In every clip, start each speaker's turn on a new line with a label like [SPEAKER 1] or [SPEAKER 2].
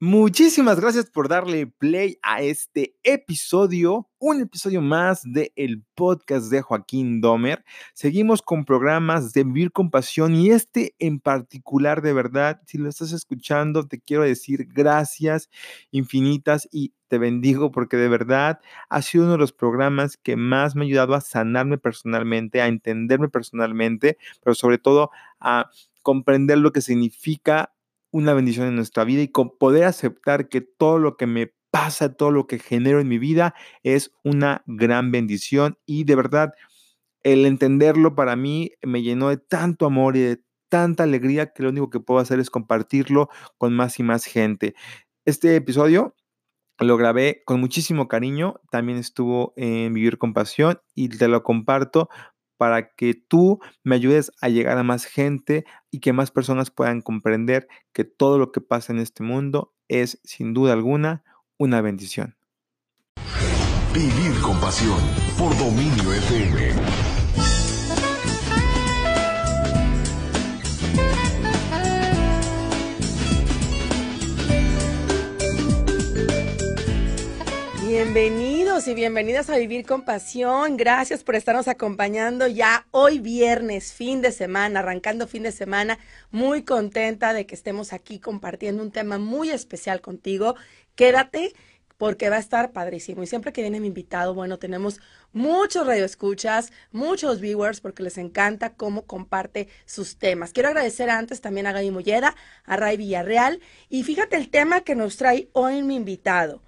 [SPEAKER 1] Muchísimas gracias por darle play a este episodio, un episodio más del el podcast de Joaquín Domer. Seguimos con programas de Vivir con Pasión y este en particular, de verdad, si lo estás escuchando, te quiero decir gracias infinitas y te bendigo porque de verdad ha sido uno de los programas que más me ha ayudado a sanarme personalmente, a entenderme personalmente, pero sobre todo a comprender lo que significa una bendición en nuestra vida y con poder aceptar que todo lo que me pasa, todo lo que genero en mi vida es una gran bendición y de verdad el entenderlo para mí me llenó de tanto amor y de tanta alegría que lo único que puedo hacer es compartirlo con más y más gente. Este episodio lo grabé con muchísimo cariño, también estuvo en Vivir con Pasión y te lo comparto para que tú me ayudes a llegar a más gente y que más personas puedan comprender que todo lo que pasa en este mundo es sin duda alguna una bendición.
[SPEAKER 2] Vivir con pasión por dominio FM.
[SPEAKER 3] Y bienvenidas a Vivir con Pasión. Gracias por estarnos acompañando ya hoy viernes, fin de semana, arrancando fin de semana. Muy contenta de que estemos aquí compartiendo un tema muy especial contigo. Quédate porque va a estar padrísimo. Y siempre que viene mi invitado, bueno, tenemos muchos radioescuchas, muchos viewers, porque les encanta cómo comparte sus temas. Quiero agradecer antes también a Gaby Molleda, a Ray Villarreal. Y fíjate el tema que nos trae hoy mi invitado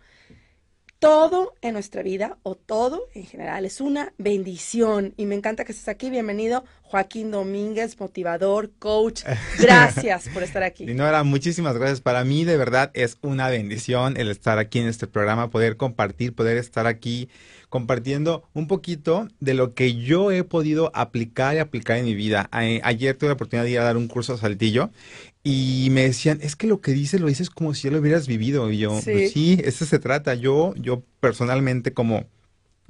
[SPEAKER 3] todo en nuestra vida o todo en general es una bendición y me encanta que estés aquí. Bienvenido Joaquín Domínguez, motivador, coach. Gracias por estar aquí.
[SPEAKER 4] Dinora, muchísimas gracias. Para mí de verdad es una bendición el estar aquí en este programa, poder compartir, poder estar aquí compartiendo un poquito de lo que yo he podido aplicar y aplicar en mi vida. ayer tuve la oportunidad de ir a dar un curso a Saltillo y me decían, es que lo que dices lo dices como si ya lo hubieras vivido. Y yo, sí, pues sí eso se trata. Yo, yo personalmente como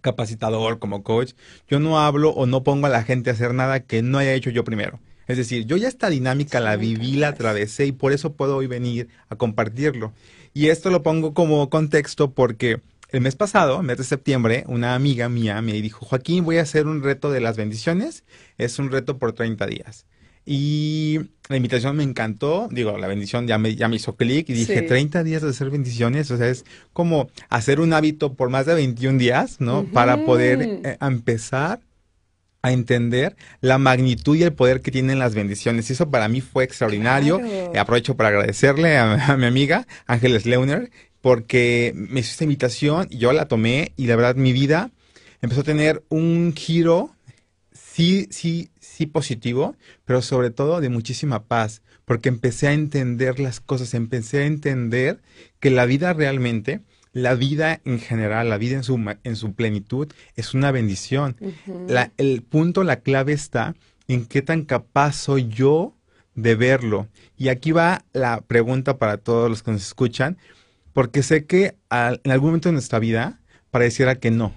[SPEAKER 4] capacitador, como coach, yo no hablo o no pongo a la gente a hacer nada que no haya hecho yo primero. Es decir, yo ya esta dinámica la viví, la atravesé y por eso puedo hoy venir a compartirlo. Y esto lo pongo como contexto porque el mes pasado, mes de septiembre, una amiga mía me dijo, Joaquín, voy a hacer un reto de las bendiciones. Es un reto por 30 días. Y la invitación me encantó, digo, la bendición ya me, ya me hizo clic y dije, 30 días de hacer bendiciones, o sea, es como hacer un hábito por más de 21 días, ¿no? Para poder eh, empezar a entender la magnitud y el poder que tienen las bendiciones. Y eso para mí fue extraordinario. aprovecho para agradecerle a, mi amiga Ángeles Leuner porque me hizo esta invitación y yo la tomé y la verdad mi vida empezó a tener un giro sí, sí, sí positivo, pero sobre todo de muchísima paz, porque empecé a entender las cosas, empecé a entender que la vida realmente, la vida en general, la vida en su, en su plenitud es una bendición. la, el punto, la clave está en qué tan capaz soy yo de verlo. Y aquí va la pregunta para todos los que nos escuchan, porque sé que en algún momento de nuestra vida pareciera que no.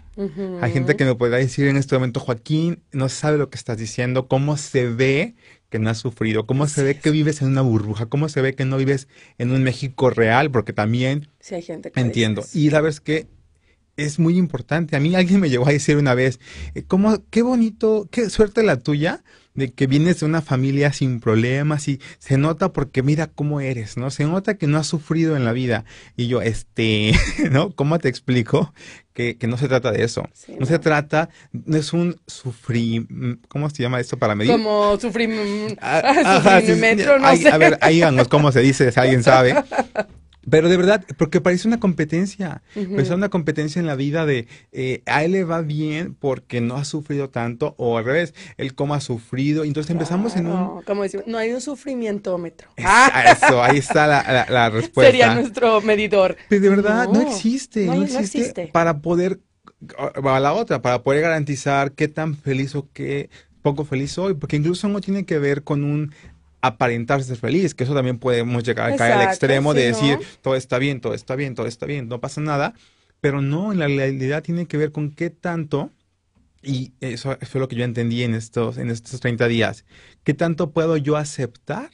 [SPEAKER 4] Hay gente que me podrá decir en este momento, Joaquín, no sabe lo que estás diciendo, cómo se ve que no has sufrido, cómo se ve que vives en una burbuja, cómo se ve que no vives en un México real, porque también
[SPEAKER 3] sí, hay gente
[SPEAKER 4] que entiendo. Y la verdad es que es muy importante. A mí alguien me llegó a decir una vez, eh, ¿cómo, qué bonito, qué suerte la tuya de que vienes de una familia sin problemas y se nota porque mira cómo eres, ¿no? Se nota que no has sufrido en la vida. Y yo, este, ¿no? ¿Cómo te explico? Que, que no se trata de eso. no, se trata, no es un sufrir, ¿cómo se llama esto para medir?
[SPEAKER 3] Como sufrir, ah, no sé.
[SPEAKER 4] A ver, ahí vamos, ¿cómo se dice? Si alguien sabe. Pero de verdad, porque parece una competencia, parece una competencia en la vida de eh, a él le va bien porque no ha sufrido tanto, o al revés, él como ha sufrido, entonces empezamos en un...
[SPEAKER 3] Como decimos, no hay un sufrimientómetro.
[SPEAKER 4] Eso, ahí está la, respuesta.
[SPEAKER 3] Sería nuestro medidor.
[SPEAKER 4] Pero de verdad, no, existe, no, existe, para poder, a la otra, para poder garantizar qué tan feliz o qué poco feliz soy, porque incluso no tiene que ver con un aparentar ser feliz, que eso también podemos llegar a caer al extremo de decir todo está bien, todo está bien, todo está bien, no pasa nada, pero no, en la realidad tiene que ver con qué tanto, y eso fue lo que yo entendí en estos, en estos 30 días, qué tanto puedo yo aceptar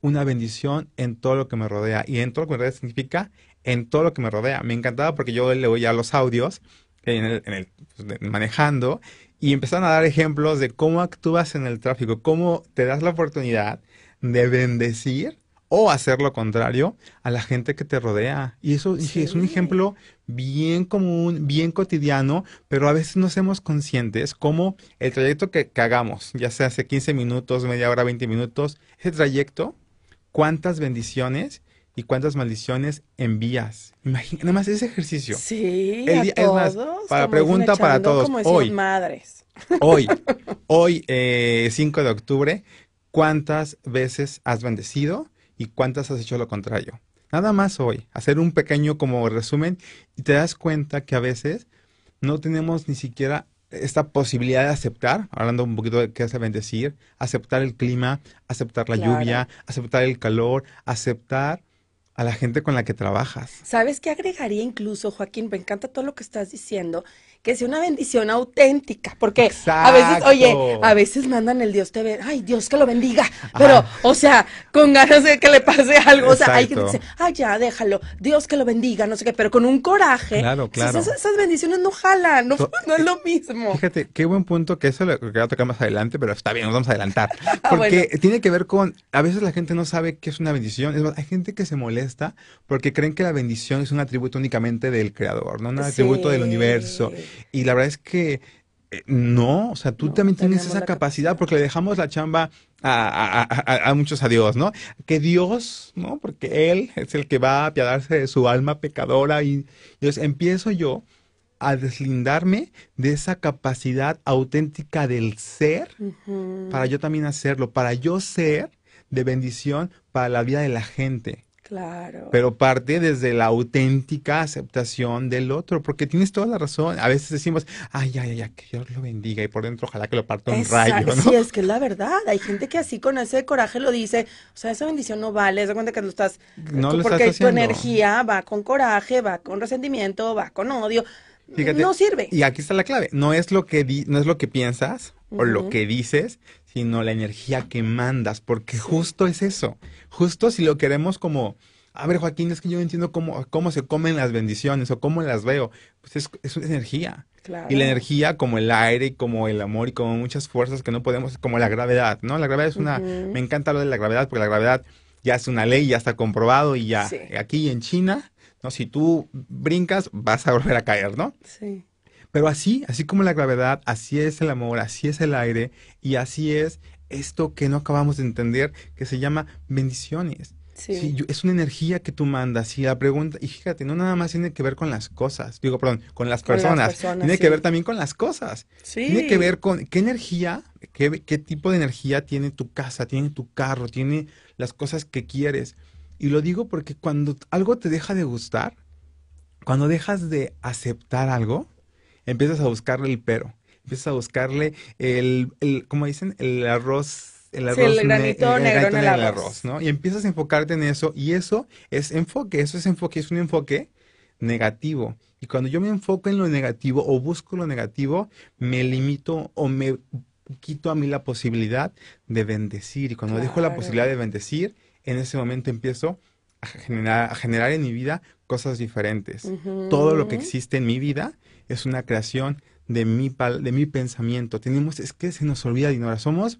[SPEAKER 4] una bendición en todo lo que me rodea. Y en todo lo que me rodea significa en todo lo que me rodea. Me encantaba porque yo le oía los audios en el, en el, pues, manejando y empezaron a dar ejemplos de cómo actúas en el tráfico, cómo te das la oportunidad de bendecir o hacer lo contrario a la gente que te rodea. Y eso es un ejemplo bien común, bien cotidiano, pero a veces no somos conscientes cómo el trayecto que, que hagamos, ya sea hace 15 minutos, media hora, 20 minutos, ese trayecto, cuántas bendiciones y cuántas maldiciones envías. Imagina, nada más ese ejercicio.
[SPEAKER 3] Sí, a todos,
[SPEAKER 4] para pregunta para todos. hoy,
[SPEAKER 3] madres.
[SPEAKER 4] Hoy, hoy, eh, 5 de octubre, ¿cuántas veces has bendecido y cuántas has hecho lo contrario? Nada más hoy, hacer un pequeño como resumen y te das cuenta que a veces no tenemos ni siquiera esta posibilidad de aceptar, hablando un poquito de qué hace bendecir, aceptar el clima, aceptar la lluvia, aceptar el calor, aceptar a la gente con la que trabajas.
[SPEAKER 3] ¿Sabes qué agregaría incluso, Joaquín? Me encanta todo lo que estás diciendo, que sea una bendición auténtica, porque a veces, oye, a veces mandan el Dios te ve, ay, Dios que lo bendiga, pero, o sea, con ganas de que le pase algo, o sea, hay que dice, ay, ya, déjalo, Dios que lo bendiga, no sé qué, pero con un coraje.
[SPEAKER 4] Claro, claro.
[SPEAKER 3] Esas, bendiciones no jalan, no, no, es lo mismo.
[SPEAKER 4] Fíjate, qué buen punto, que eso lo voy a tocar más adelante, pero está bien, nos vamos a adelantar, ah, porque tiene que ver con, a veces la gente no sabe qué es una bendición, es hay gente que se molesta porque creen que la bendición es un atributo únicamente del creador, no un atributo del universo. Y la verdad es que eh, no, o sea, tú también tienes esa capacidad porque le dejamos la chamba a, muchos a Dios, ¿no? Que Dios, ¿no? Porque Él es el que va a apiadarse de su alma pecadora y entonces empiezo yo a deslindarme de esa capacidad auténtica del ser para yo también hacerlo, para yo ser de bendición para la vida de la gente.
[SPEAKER 3] Claro.
[SPEAKER 4] Pero parte desde la auténtica aceptación del otro, porque tienes toda la razón. A veces decimos, ay, ay, ay, que Dios lo bendiga y por dentro ojalá que lo parta un rayo. ¿no?
[SPEAKER 3] Sí, es que es la verdad. Hay gente que así con ese coraje lo dice, o sea, esa bendición no vale, se cuenta que lo estás,
[SPEAKER 4] no lo
[SPEAKER 3] porque
[SPEAKER 4] tu
[SPEAKER 3] energía va con coraje, va con resentimiento, va con odio. no sirve.
[SPEAKER 4] Y aquí está la clave. No es lo que di, no es lo que piensas o lo que dices, sino la energía que mandas, porque justo es eso. Justo si lo queremos como, a ver Joaquín, es que yo no entiendo cómo, cómo se comen las bendiciones o cómo las veo. Pues es, es energía. Y la energía como el aire, como el amor y como muchas fuerzas que no podemos, como la gravedad, ¿no? La gravedad es una, me encanta lo de la gravedad, porque la gravedad ya es una ley, ya está comprobado y ya aquí en China, ¿no? Si tú brincas, vas a volver a caer, ¿no?
[SPEAKER 3] Sí.
[SPEAKER 4] Pero así, así como la gravedad, así es el amor, así es el aire y así es esto que no acabamos de entender que se llama bendiciones. Sí. es una energía que tú mandas y la pregunta, y fíjate, no nada más tiene que ver con las cosas, digo, perdón, con las personas, tiene que ver también con las cosas. Tiene que ver con qué energía, qué, qué tipo de energía tiene tu casa, tiene tu carro, tiene las cosas que quieres. Y lo digo porque cuando algo te deja de gustar, cuando dejas de aceptar algo, empiezas a buscarle el pero, empiezas a buscarle el, el como dicen, el arroz el arroz
[SPEAKER 3] el granito negro en el, arroz.
[SPEAKER 4] ¿no? Y empiezas a enfocarte en eso y eso es enfoque, eso es enfoque, es un enfoque negativo. Y cuando yo me enfoco en lo negativo o busco lo negativo, me limito o me quito a mí la posibilidad de bendecir. Y cuando dejo la posibilidad de bendecir, en ese momento empiezo a generar, a generar en mi vida cosas diferentes. Todo lo que existe en mi vida es una creación de mi, de mi pensamiento. Tenemos, es que se nos olvida, Dinora, somos,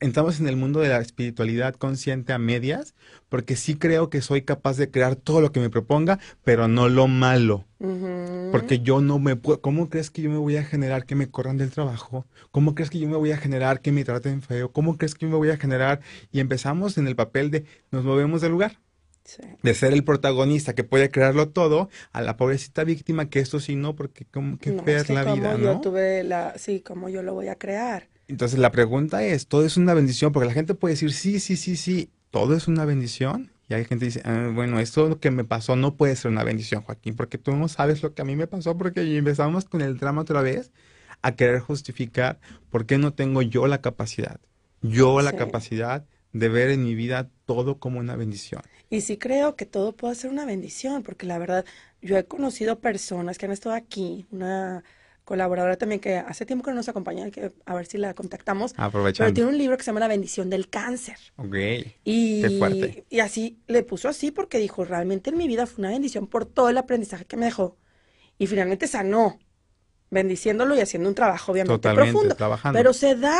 [SPEAKER 4] entramos en el mundo de la espiritualidad consciente a medias, porque sí creo que soy capaz de crear todo lo que me proponga, pero no lo malo. Porque yo no me puedo, ¿cómo crees que yo me voy a generar que me corran del trabajo? ¿Cómo crees que yo me voy a generar que me traten feo? ¿Cómo crees que yo me voy a generar? Y empezamos en el papel de nos movemos del lugar. De ser el protagonista que puede crearlo todo, a la pobrecita víctima que esto sí no, porque como que fea es, la vida, ¿no?
[SPEAKER 3] Tuve la, sí, como yo lo voy a crear.
[SPEAKER 4] Entonces la pregunta es, ¿todo es una bendición? Porque la gente puede decir, sí, sí, sí, sí, todo es una bendición. Y hay gente que dice, ah, bueno, esto que me pasó no puede ser una bendición, Joaquín, porque tú no sabes lo que a mí me pasó, porque empezamos con el drama otra vez a querer justificar por qué no tengo yo la capacidad, yo la capacidad de ver en mi vida todo como una bendición.
[SPEAKER 3] Y sí creo que todo puede ser una bendición, porque la verdad, yo he conocido personas que han estado aquí, una colaboradora también que hace tiempo que no nos acompaña, que a ver si la contactamos.
[SPEAKER 4] Aprovechando.
[SPEAKER 3] Pero tiene un libro que se llama La bendición del cáncer.
[SPEAKER 4] Ok.
[SPEAKER 3] Y,
[SPEAKER 4] Qué fuerte.
[SPEAKER 3] y así le puso así porque dijo, realmente en mi vida fue una bendición por todo el aprendizaje que me dejó. Y finalmente sanó, bendiciéndolo y haciendo un trabajo obviamente
[SPEAKER 4] Totalmente,
[SPEAKER 3] profundo.
[SPEAKER 4] trabajando.
[SPEAKER 3] Pero se da,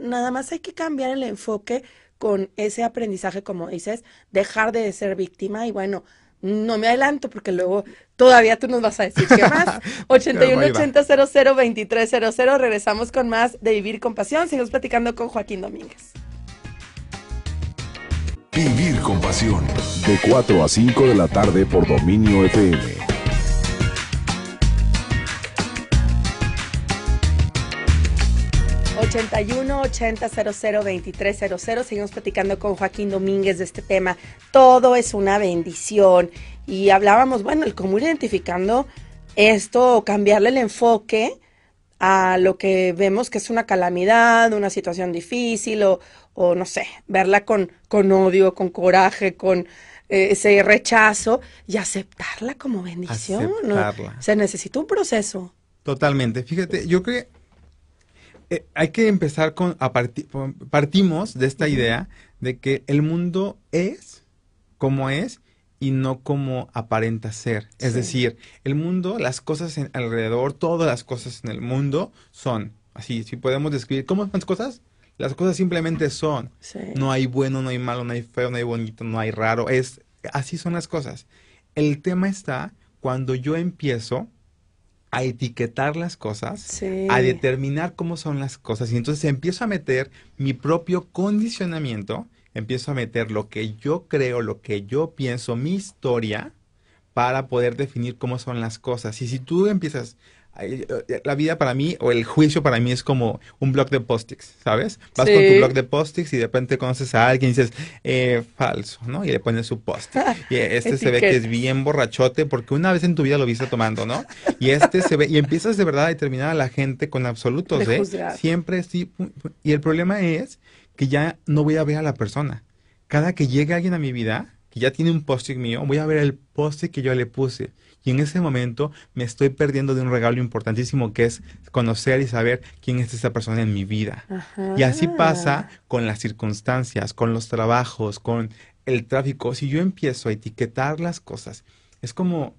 [SPEAKER 3] nada más hay que cambiar el enfoque con ese aprendizaje, como dices, dejar de ser víctima y bueno, no me adelanto porque luego todavía tú nos vas a decir qué más. 81
[SPEAKER 4] Ahí va.
[SPEAKER 3] 80 00 23 00. Regresamos con más de Vivir con Pasión. Seguimos platicando con Joaquín Domínguez.
[SPEAKER 2] Vivir con pasión.
[SPEAKER 5] De 4 a 5 de la tarde por Dominio FM.
[SPEAKER 3] 81 80 00 23 00. Seguimos platicando con Joaquín Domínguez de este tema. Todo es una bendición. Y hablábamos, bueno, el cómo ir identificando esto, cambiarle el enfoque a lo que vemos que es una calamidad, una situación difícil o, o no sé, verla con, con odio, con coraje, con eh, ese rechazo y aceptarla como bendición. ¿no?
[SPEAKER 4] Aceptarla.
[SPEAKER 3] Se necesita un proceso.
[SPEAKER 4] Totalmente. Fíjate, yo creo eh, hay que empezar con, a parti- partimos de esta idea de que el mundo es como es y no como aparenta ser. Es
[SPEAKER 3] Sí.
[SPEAKER 4] decir, el mundo, las cosas en- alrededor, todas las cosas en el mundo son así. Si podemos describir, ¿cómo son las cosas? Las cosas simplemente son.
[SPEAKER 3] Sí.
[SPEAKER 4] No hay bueno, no hay malo, no hay feo, no hay bonito, no hay raro. Es así son las cosas. El tema está cuando yo empiezo a etiquetar las cosas,
[SPEAKER 3] Sí.
[SPEAKER 4] a determinar cómo son las cosas y entonces empiezo a meter mi propio condicionamiento, empiezo a meter lo que yo creo, lo que yo pienso, mi historia para poder definir cómo son las cosas. Y si tú empiezas la vida para mí o el juicio para mí es como un blog de post-its, ¿sabes? Vas con tu blog de post-its y de repente conoces a alguien y dices, eh, falso, ¿no? Y le pones su post Y este se ve que es bien borrachote porque una vez en tu vida lo viste tomando, ¿no? Y este se ve, y empiezas de verdad a determinar a la gente con absolutos, ¿eh? Siempre sí. Y el problema es que ya no voy a ver a la persona. Cada que llegue alguien a mi vida, que ya tiene un post-it mío, voy a ver el post-it que yo le puse. Y en ese momento me estoy perdiendo de un regalo importantísimo que es conocer y saber quién es esa persona en mi vida. Y así pasa con las circunstancias, con los trabajos, con el tráfico. Si yo empiezo a etiquetar las cosas, es como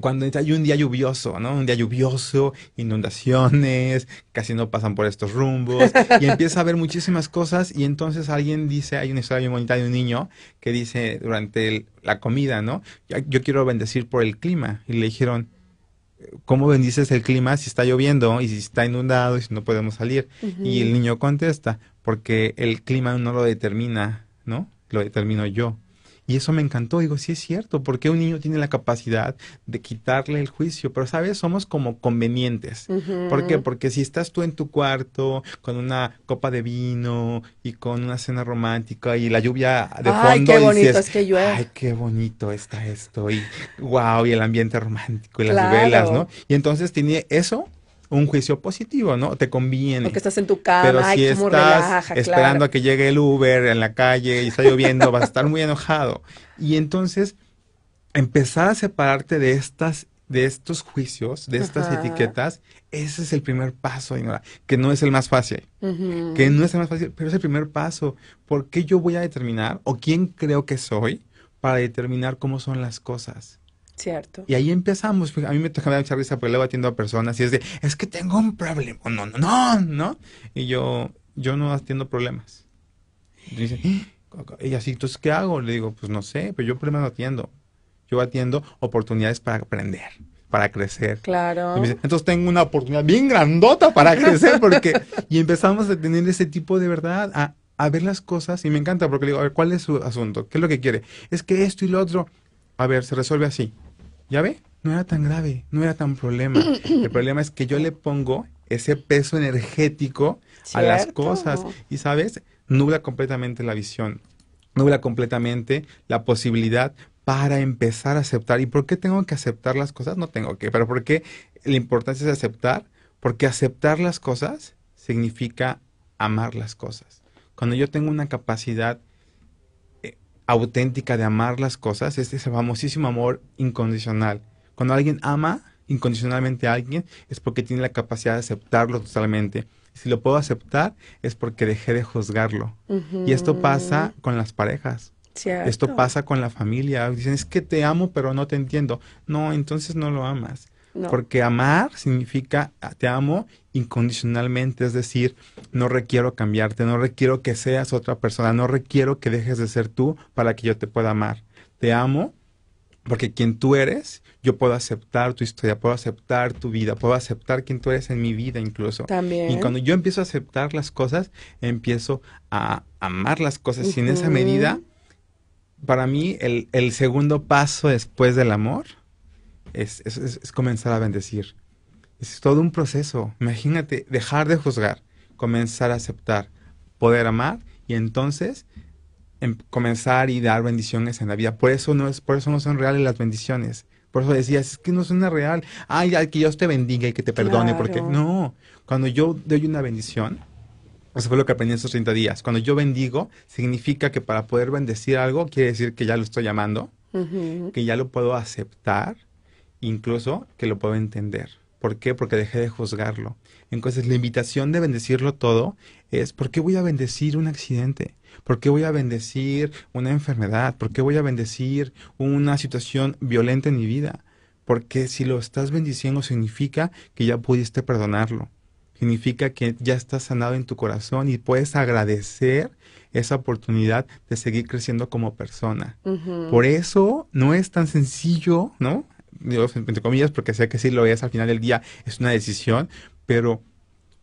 [SPEAKER 4] cuando hay un día lluvioso, ¿no? Un día lluvioso, inundaciones, casi no pasan por estos rumbos, y empieza a haber muchísimas cosas, y entonces alguien dice, hay una historia bien bonita de un niño que dice durante el- la comida, ¿no? Yo, yo quiero bendecir por el clima, y le dijeron, ¿cómo bendices el clima si está lloviendo y si está inundado y si no podemos salir? Y el niño contesta, porque el clima no lo determina, ¿no? Lo determino yo. Y eso me encantó. Digo, sí es cierto, porque un niño tiene la capacidad de quitarle el juicio, pero sabes, somos como convenientes. ¿Por qué? Porque si estás tú en tu cuarto con una copa de vino y con una cena romántica y la lluvia de
[SPEAKER 3] Ay,
[SPEAKER 4] fondo
[SPEAKER 3] qué bonito
[SPEAKER 4] dices,
[SPEAKER 3] es que llueve.
[SPEAKER 4] ay, qué bonito está esto y wow, y el ambiente romántico y las
[SPEAKER 3] Claro.
[SPEAKER 4] velas, ¿no? Y entonces tiene eso un juicio positivo, ¿no? Te conviene.
[SPEAKER 3] Porque estás en tu cama,
[SPEAKER 4] Pero
[SPEAKER 3] ay,
[SPEAKER 4] si
[SPEAKER 3] cómo
[SPEAKER 4] estás
[SPEAKER 3] relaja,
[SPEAKER 4] esperando
[SPEAKER 3] claro.
[SPEAKER 4] a que llegue el Uber en la calle y está lloviendo, vas a estar muy enojado. Y entonces, empezar a separarte de estas, de estos juicios, de estas
[SPEAKER 3] Ajá.
[SPEAKER 4] etiquetas, ese es el primer paso, Dinora, que no es el más fácil. Que no es el más fácil, pero es el primer paso. ¿Por qué yo voy a determinar o quién creo que soy para determinar cómo son las cosas?
[SPEAKER 3] Cierto.
[SPEAKER 4] Y ahí empezamos. A mí me toca mucha risa porque luego atiendo a personas y es de, es que tengo un problema. No, no, no, no. Y yo, yo no atiendo problemas. Y dice, y así, entonces, ¿qué hago? Le digo, pues no sé, pero yo problemas no atiendo. Yo atiendo oportunidades para aprender, para crecer.
[SPEAKER 3] Claro.
[SPEAKER 4] Dice, entonces tengo una oportunidad bien grandota para crecer porque... Y empezamos a tener ese tipo de verdad, a, a ver las cosas y me encanta porque le digo, a ver, ¿cuál es su asunto? ¿Qué es lo que quiere? Es que esto y lo otro, a ver, se resuelve así. ¿Ya ve? No era tan grave, no era tan problema. El problema es que yo le pongo ese peso energético a las cosas y, ¿sabes? Nubla completamente la visión, nubla completamente la posibilidad para empezar a aceptar. ¿Y por qué tengo que aceptar las cosas? No tengo que, pero ¿por qué la importancia es aceptar? Porque aceptar las cosas significa amar las cosas. Cuando yo tengo una capacidad auténtica de amar las cosas, es ese famosísimo amor incondicional. Cuando alguien ama, incondicionalmente a alguien es porque tiene la capacidad de aceptarlo totalmente. Si lo puedo aceptar es porque dejé de juzgarlo. Y esto pasa con las parejas.
[SPEAKER 3] Cierto.
[SPEAKER 4] Esto pasa con la familia. Dicen, es que te amo, pero no te entiendo. No, entonces no lo amas.
[SPEAKER 3] No.
[SPEAKER 4] Porque amar significa ah, te amo incondicionalmente, es decir, no requiero cambiarte, no requiero que seas otra persona, no requiero que dejes de ser tú para que yo te pueda amar. Te amo porque quien tú eres, yo puedo aceptar tu historia, puedo aceptar tu vida, puedo aceptar quien tú eres en mi vida incluso.
[SPEAKER 3] También.
[SPEAKER 4] Y cuando yo empiezo a aceptar las cosas, empiezo a amar las cosas y en esa medida, para mí, el, el segundo paso después del amor es, es- es- comenzar a bendecir. Es todo un proceso. Imagínate, dejar de juzgar, comenzar a aceptar, poder amar y entonces em- comenzar y dar bendiciones en la vida. Por eso no es, por eso no son reales las bendiciones. Por eso decías, es que no suena real. Ay, ay, que Dios te bendiga y que te perdone, porque
[SPEAKER 3] Claro.
[SPEAKER 4] no. Cuando yo doy una bendición, eso fue lo que aprendí en estos 30 días. Cuando yo bendigo, significa que para poder bendecir algo, quiere decir que ya lo estoy llamando,
[SPEAKER 3] Ujú.
[SPEAKER 4] que ya lo puedo aceptar, incluso que lo puedo entender. ¿Por qué? Porque dejé de juzgarlo. Entonces, la invitación de bendecirlo todo es, ¿por qué voy a bendecir un accidente? ¿Por qué voy a bendecir una enfermedad? ¿Por qué voy a bendecir una situación violenta en mi vida? Porque si lo estás bendiciendo significa que ya pudiste perdonarlo. Significa que ya estás sanado en tu corazón y puedes agradecer esa oportunidad de seguir creciendo como persona. Por eso no es tan sencillo, ¿no? Digo, entre comillas, porque sé que sí lo es al final del día, es una decisión, pero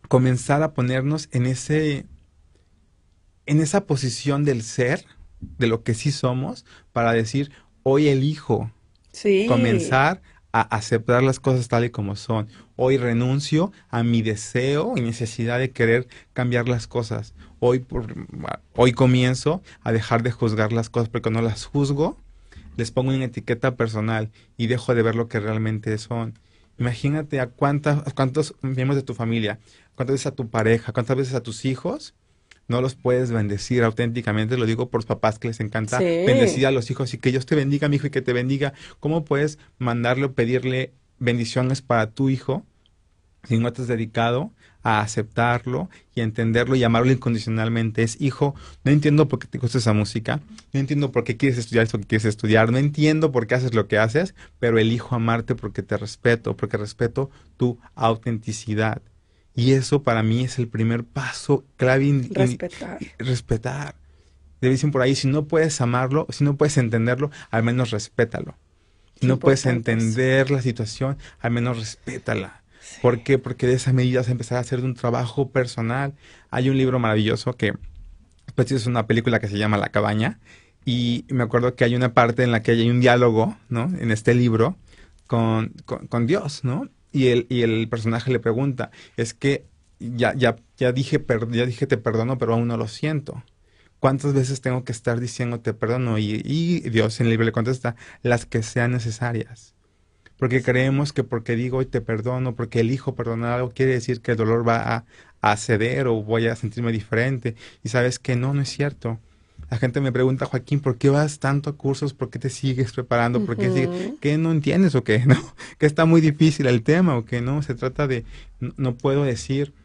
[SPEAKER 4] comenzar a ponernos en ese, en esa posición del ser, de lo que sí somos, para decir, hoy elijo
[SPEAKER 3] Sí.
[SPEAKER 4] comenzar a aceptar las cosas tal y como son. Hoy renuncio a mi deseo y necesidad de querer cambiar las cosas. Hoy, por- hoy comienzo a dejar de juzgar las cosas porque no las juzgo, les pongo una etiqueta personal y dejo de ver lo que realmente son. Imagínate a cuántas, a cuántos miembros de tu familia, cuántas veces a tu pareja, cuántas veces a tus hijos no los puedes bendecir auténticamente, lo digo por los papás que les encanta
[SPEAKER 3] Sí.
[SPEAKER 4] bendecir a los hijos y que Dios te bendiga, mi hijo, y que te bendiga. ¿Cómo puedes mandarle o pedirle bendiciones para tu hijo si no te has dedicado a aceptarlo y a entenderlo y amarlo incondicionalmente? Es, hijo, no entiendo por qué te gusta esa música, no entiendo por qué quieres estudiar esto que quieres estudiar, no entiendo por qué haces lo que haces, pero elijo amarte porque te respeto, porque respeto tu autenticidad. Y eso para mí es el primer paso clave. in- in-
[SPEAKER 3] Respetar.
[SPEAKER 4] respetar. Le dicen por ahí, si no puedes amarlo, si no puedes entenderlo, al menos respétalo. Si no puedes
[SPEAKER 3] eso.
[SPEAKER 4] entender la situación, al menos respétala. ¿Por qué? Porque de esa medida vas a hacer un trabajo personal. Hay un libro maravilloso que pues, es una película que se llama La cabaña y me acuerdo que hay una parte en la que hay un diálogo, ¿no? En este libro con, con, con Dios, ¿no? Y el, y el personaje le pregunta, es que ya, ya, ya dije, per- ya dije te perdono, pero aún no lo siento. ¿Cuántas veces tengo que estar diciendo te perdono? Y, y Dios en el libro le contesta, las que sean necesarias. Porque creemos que porque digo hoy te perdono, porque elijo perdonar algo, quiere decir que el dolor va a, a ceder o voy a sentirme diferente. Y sabes que no, no es cierto. La gente me pregunta, Joaquín, ¿por qué vas tanto a cursos? ¿Por qué te sigues preparando? ¿Por qué ¿Qué no entiendes o qué? ¿No? Que está muy difícil el tema o que no. Se trata de, no, no puedo decir,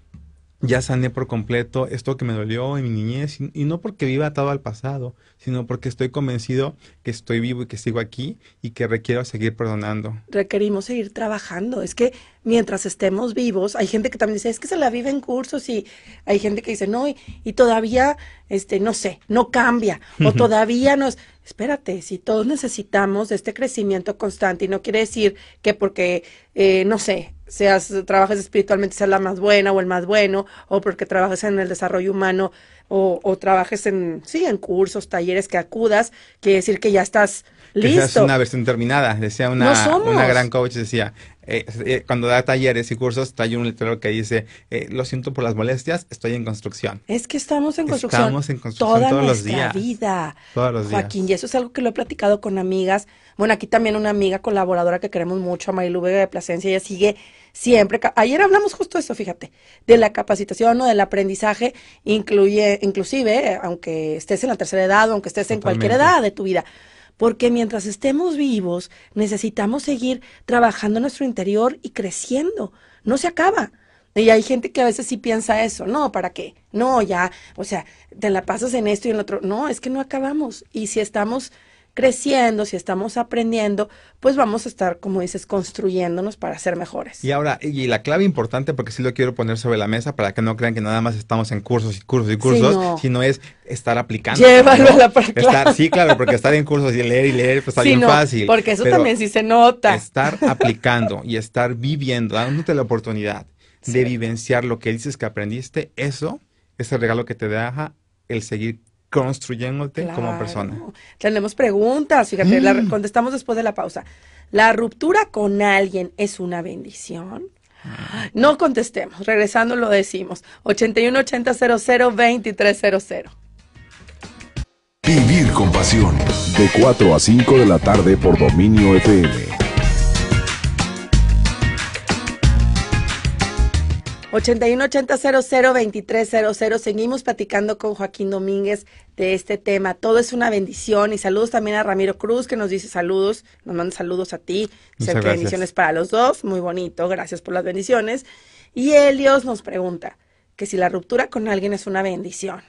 [SPEAKER 4] ya sané por completo esto que me dolió en mi niñez. Y, no porque viva atado al pasado, sino porque estoy convencido que estoy vivo y que sigo aquí y que requiero seguir perdonando.
[SPEAKER 3] requerimos seguir trabajando. Es que mientras estemos vivos, hay gente que también dice, es que se la vive en cursos y hay gente que dice, no, y, y todavía, este, no sé, no cambia o todavía no es... Espérate, si todos necesitamos este crecimiento constante y no quiere decir que porque, eh, no sé, seas, trabajes espiritualmente, seas la más buena o el más bueno, o porque trabajes en el desarrollo humano o, o trabajes en, sí, en cursos, talleres que acudas, quiere decir que ya estás
[SPEAKER 4] Que
[SPEAKER 3] listo.
[SPEAKER 4] seas una versión terminada. Decía una, una gran coach, decía, eh, eh, cuando da talleres y cursos, trae un letrero que dice, eh, lo siento por las molestias, estoy en construcción.
[SPEAKER 3] Es que estamos en construcción.
[SPEAKER 4] Estamos en construcción
[SPEAKER 3] toda
[SPEAKER 4] todos los días.
[SPEAKER 3] vida.
[SPEAKER 4] Todos los días.
[SPEAKER 3] Joaquín, y eso es algo que lo he platicado con amigas. Bueno, aquí también una amiga colaboradora que queremos mucho, a Marilu Vega de Plasencia, ella sigue siempre. Ayer hablamos justo de eso, fíjate, de la capacitación o del aprendizaje, incluye, inclusive, eh, aunque estés en la tercera edad o aunque estés en cualquier edad de tu vida. Porque mientras estemos vivos necesitamos seguir trabajando en nuestro interior y creciendo. No se acaba. Y hay gente que a veces sí piensa eso, no, ¿para qué? No, ya, o sea, te la pasas en esto y en lo otro. No, es que no acabamos. Y si estamos creciendo, si estamos aprendiendo, pues vamos a estar, como dices, construyéndonos para ser mejores.
[SPEAKER 4] Y ahora, y la clave importante, porque sí lo quiero poner sobre la mesa para que no crean que nada más estamos en cursos y cursos y cursos, sino es estar aplicando.
[SPEAKER 3] Llévalo a la práctica.
[SPEAKER 4] sí, claro, porque estar en cursos y leer y leer, pues está bien fácil.
[SPEAKER 3] Porque eso también sí se nota.
[SPEAKER 4] Estar aplicando y estar viviendo, dándote la oportunidad de vivenciar lo que dices que aprendiste, eso es el regalo que te deja el seguir construyéndote como persona.
[SPEAKER 3] Tenemos preguntas, fíjate, la mm. contestamos después de la pausa. ¿La ruptura con alguien es una bendición? No contestemos, regresando lo decimos. 81 80 00 2300.
[SPEAKER 2] Vivir con pasión.
[SPEAKER 5] De 4 a 5 de la tarde por Dominio FM
[SPEAKER 3] 8180002300. Seguimos platicando con Joaquín Domínguez de este tema. Todo es una bendición. Y saludos también a Ramiro Cruz, que nos dice saludos. Nos manda saludos a ti. Que bendiciones para los dos. Muy bonito. Gracias por las bendiciones. Y Helios nos pregunta que si la ruptura con alguien es una bendición.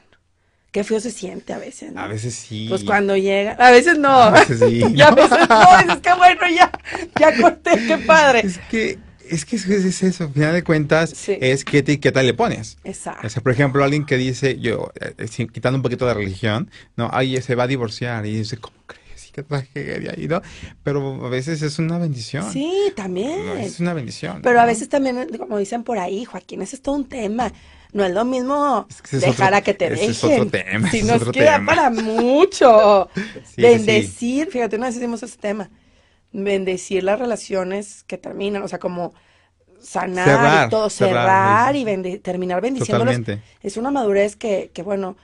[SPEAKER 3] Qué feo se siente a veces.
[SPEAKER 4] A veces sí.
[SPEAKER 3] Pues cuando llega. A veces no. A veces sí. y a veces no. Es que bueno, ya, ya corté. Qué padre.
[SPEAKER 4] Es que es que es, eso, al final de cuentas, es qué etiqueta le pones.
[SPEAKER 3] Exacto. O
[SPEAKER 4] sea, por ejemplo, alguien que dice, yo, eh, eh, quitando un poquito de religión, no, ahí se va a divorciar, y dice, ¿cómo crees? qué tragedia, y no, pero a veces es una bendición.
[SPEAKER 3] Sí, también.
[SPEAKER 4] es una bendición.
[SPEAKER 3] Pero a veces también, como dicen por ahí, Joaquín, ese es todo un tema. No es lo mismo dejar a que te dejen. Es otro tema, si nos queda para mucho. Bendecir, fíjate, una vez hicimos ese tema bendecir las relaciones que terminan, o sea, como sanar y todo, cerrar, y terminar bendiciéndolos. Es una madurez que, que, bueno,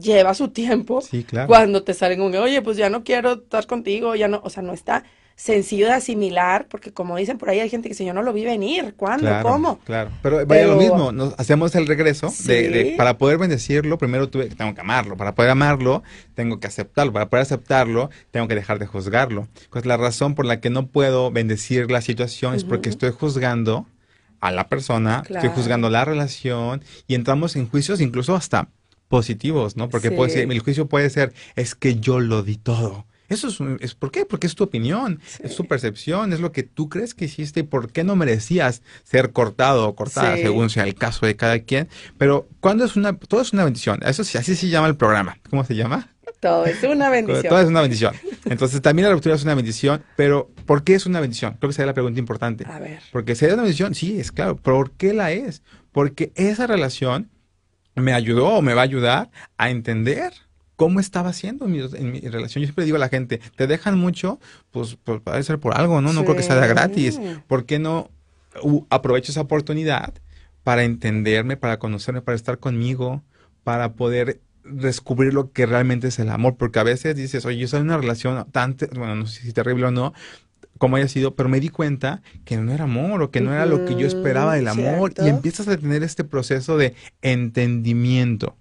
[SPEAKER 3] lleva su tiempo.
[SPEAKER 4] Sí, claro.
[SPEAKER 3] Cuando te salen con, oye, pues ya no quiero estar contigo, ya no, o sea, no está sencillo de asimilar, porque como dicen por ahí, hay gente que dice, yo no lo vi venir, ¿cuándo? ¿Cómo?
[SPEAKER 4] Claro, pero vaya lo mismo, nos hacemos el regreso de, para poder bendecirlo, primero tuve, tengo que amarlo, para poder amarlo, tengo que aceptarlo, para poder aceptarlo, tengo que dejar de juzgarlo. Pues la razón por la que no puedo bendecir la situación es porque estoy juzgando a la persona, estoy juzgando la relación y entramos en juicios incluso hasta positivos, ¿no? Porque puede ser, el juicio puede ser, es que yo lo di todo eso es, es, ¿por qué? Porque es tu opinión, es tu percepción, es lo que tú crees que hiciste y por qué no merecías ser cortado o cortada, según sea el caso de cada quien. Pero cuando es una, todo es una bendición. Eso sí, así se llama el programa. ¿Cómo se llama?
[SPEAKER 3] Todo es una bendición.
[SPEAKER 4] Todo es una bendición. Entonces también la ruptura es una bendición, pero ¿por qué es una bendición? Creo que sería la pregunta importante.
[SPEAKER 3] A ver.
[SPEAKER 4] Porque es una bendición, sí, es claro. ¿Por qué la es? Porque esa relación me ayudó o me va a ayudar a entender cómo estaba haciendo en mi, relación. Yo siempre digo a la gente, te dejan mucho, pues, pues puede ser por algo, ¿no? No creo que sea gratis. ¿Por qué no aprovecho esa oportunidad para entenderme, para conocerme, para estar conmigo, para poder descubrir lo que realmente es el amor? Porque a veces dices, oye, yo soy en una relación tan, bueno, no sé si terrible o no, como haya sido, pero me di cuenta que no era amor o que no era lo que yo esperaba del amor y empiezas a tener este proceso de entendimiento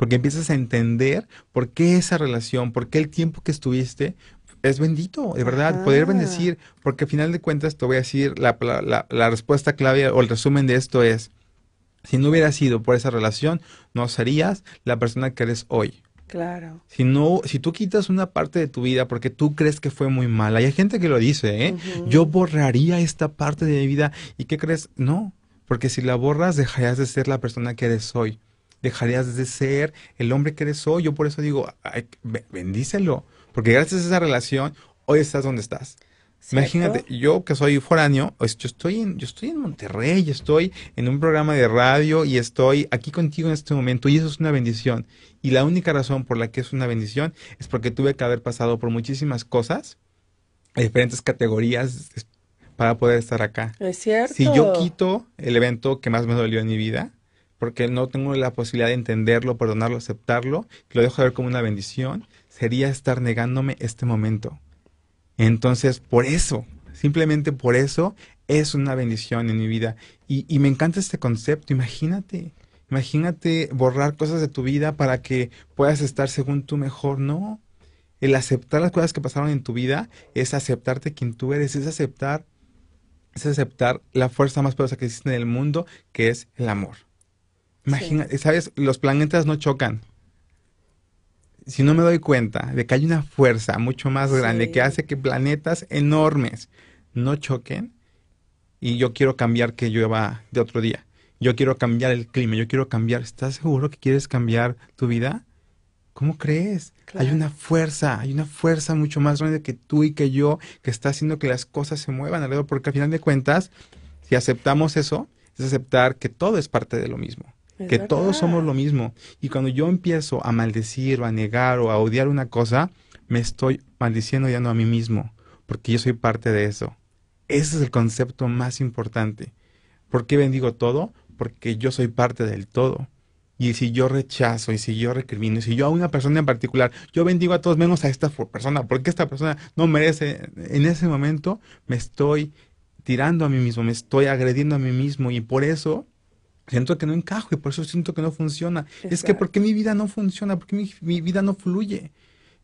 [SPEAKER 4] porque empiezas a entender por qué esa relación, por qué el tiempo que estuviste es bendito, de verdad, poder bendecir, porque al final de cuentas te voy a decir, la, la, respuesta clave o el resumen de esto es, si no hubiera sido por esa relación, no serías la persona que eres hoy.
[SPEAKER 3] Claro.
[SPEAKER 4] Si no, si tú quitas una parte de tu vida porque tú crees que fue muy mala, hay gente que lo dice, ¿eh? Yo borraría esta parte de mi vida y ¿qué crees? No, porque si la borras dejarías de ser la persona que eres hoy dejarías de ser el hombre que eres hoy. Yo por eso digo, bendícelo, porque gracias a esa relación, hoy estás donde estás. Imagínate, yo que soy foráneo, pues, yo estoy en, yo estoy en Monterrey, estoy en un programa de radio y estoy aquí contigo en este momento y eso es una bendición. Y la única razón por la que es una bendición es porque tuve que haber pasado por muchísimas cosas, diferentes categorías para poder estar acá.
[SPEAKER 3] Es cierto.
[SPEAKER 4] Si yo quito el evento que más me dolió en mi vida, porque no tengo la posibilidad de entenderlo, perdonarlo, aceptarlo, lo dejo de ver como una bendición, sería estar negándome este momento. Entonces, por eso, simplemente por eso, es una bendición en mi vida. Y, y me encanta este concepto, imagínate, imagínate borrar cosas de tu vida para que puedas estar según tú mejor, no. El aceptar las cosas que pasaron en tu vida es aceptarte quien tú eres, es aceptar, es aceptar la fuerza más poderosa que existe en el mundo, que es el amor. Imagina, ¿sabes? Los planetas no chocan. Si no me doy cuenta de que hay una fuerza mucho más grande
[SPEAKER 3] Sí.
[SPEAKER 4] que hace que planetas enormes no choquen, y yo quiero cambiar que llueva de otro día. Yo quiero cambiar el clima, yo quiero cambiar. ¿Estás seguro que quieres cambiar tu vida? ¿Cómo crees? Hay una fuerza, hay una fuerza mucho más grande que tú y que yo que está haciendo que las cosas se muevan alrededor, porque al final de cuentas, si aceptamos eso, es aceptar que todo es parte de lo mismo,
[SPEAKER 3] Es
[SPEAKER 4] que todos somos lo mismo. Y cuando yo empiezo a maldecir o a negar o a odiar una cosa, me estoy maldiciendo y odiando a mí mismo, porque yo soy parte de eso. Ese es el concepto más importante. ¿Por qué bendigo todo? Porque yo soy parte del todo. Y si yo rechazo, y si yo recrimino, y si yo a una persona en particular, yo bendigo a todos menos a esta persona, porque esta persona no merece, en ese momento me estoy tirando a mí mismo, me estoy agrediendo a mí mismo, y por eso siento que no encajo, y por eso siento que no funciona. Es que. ¿por qué mi vida no funciona? ¿Por qué mi, mi vida no fluye?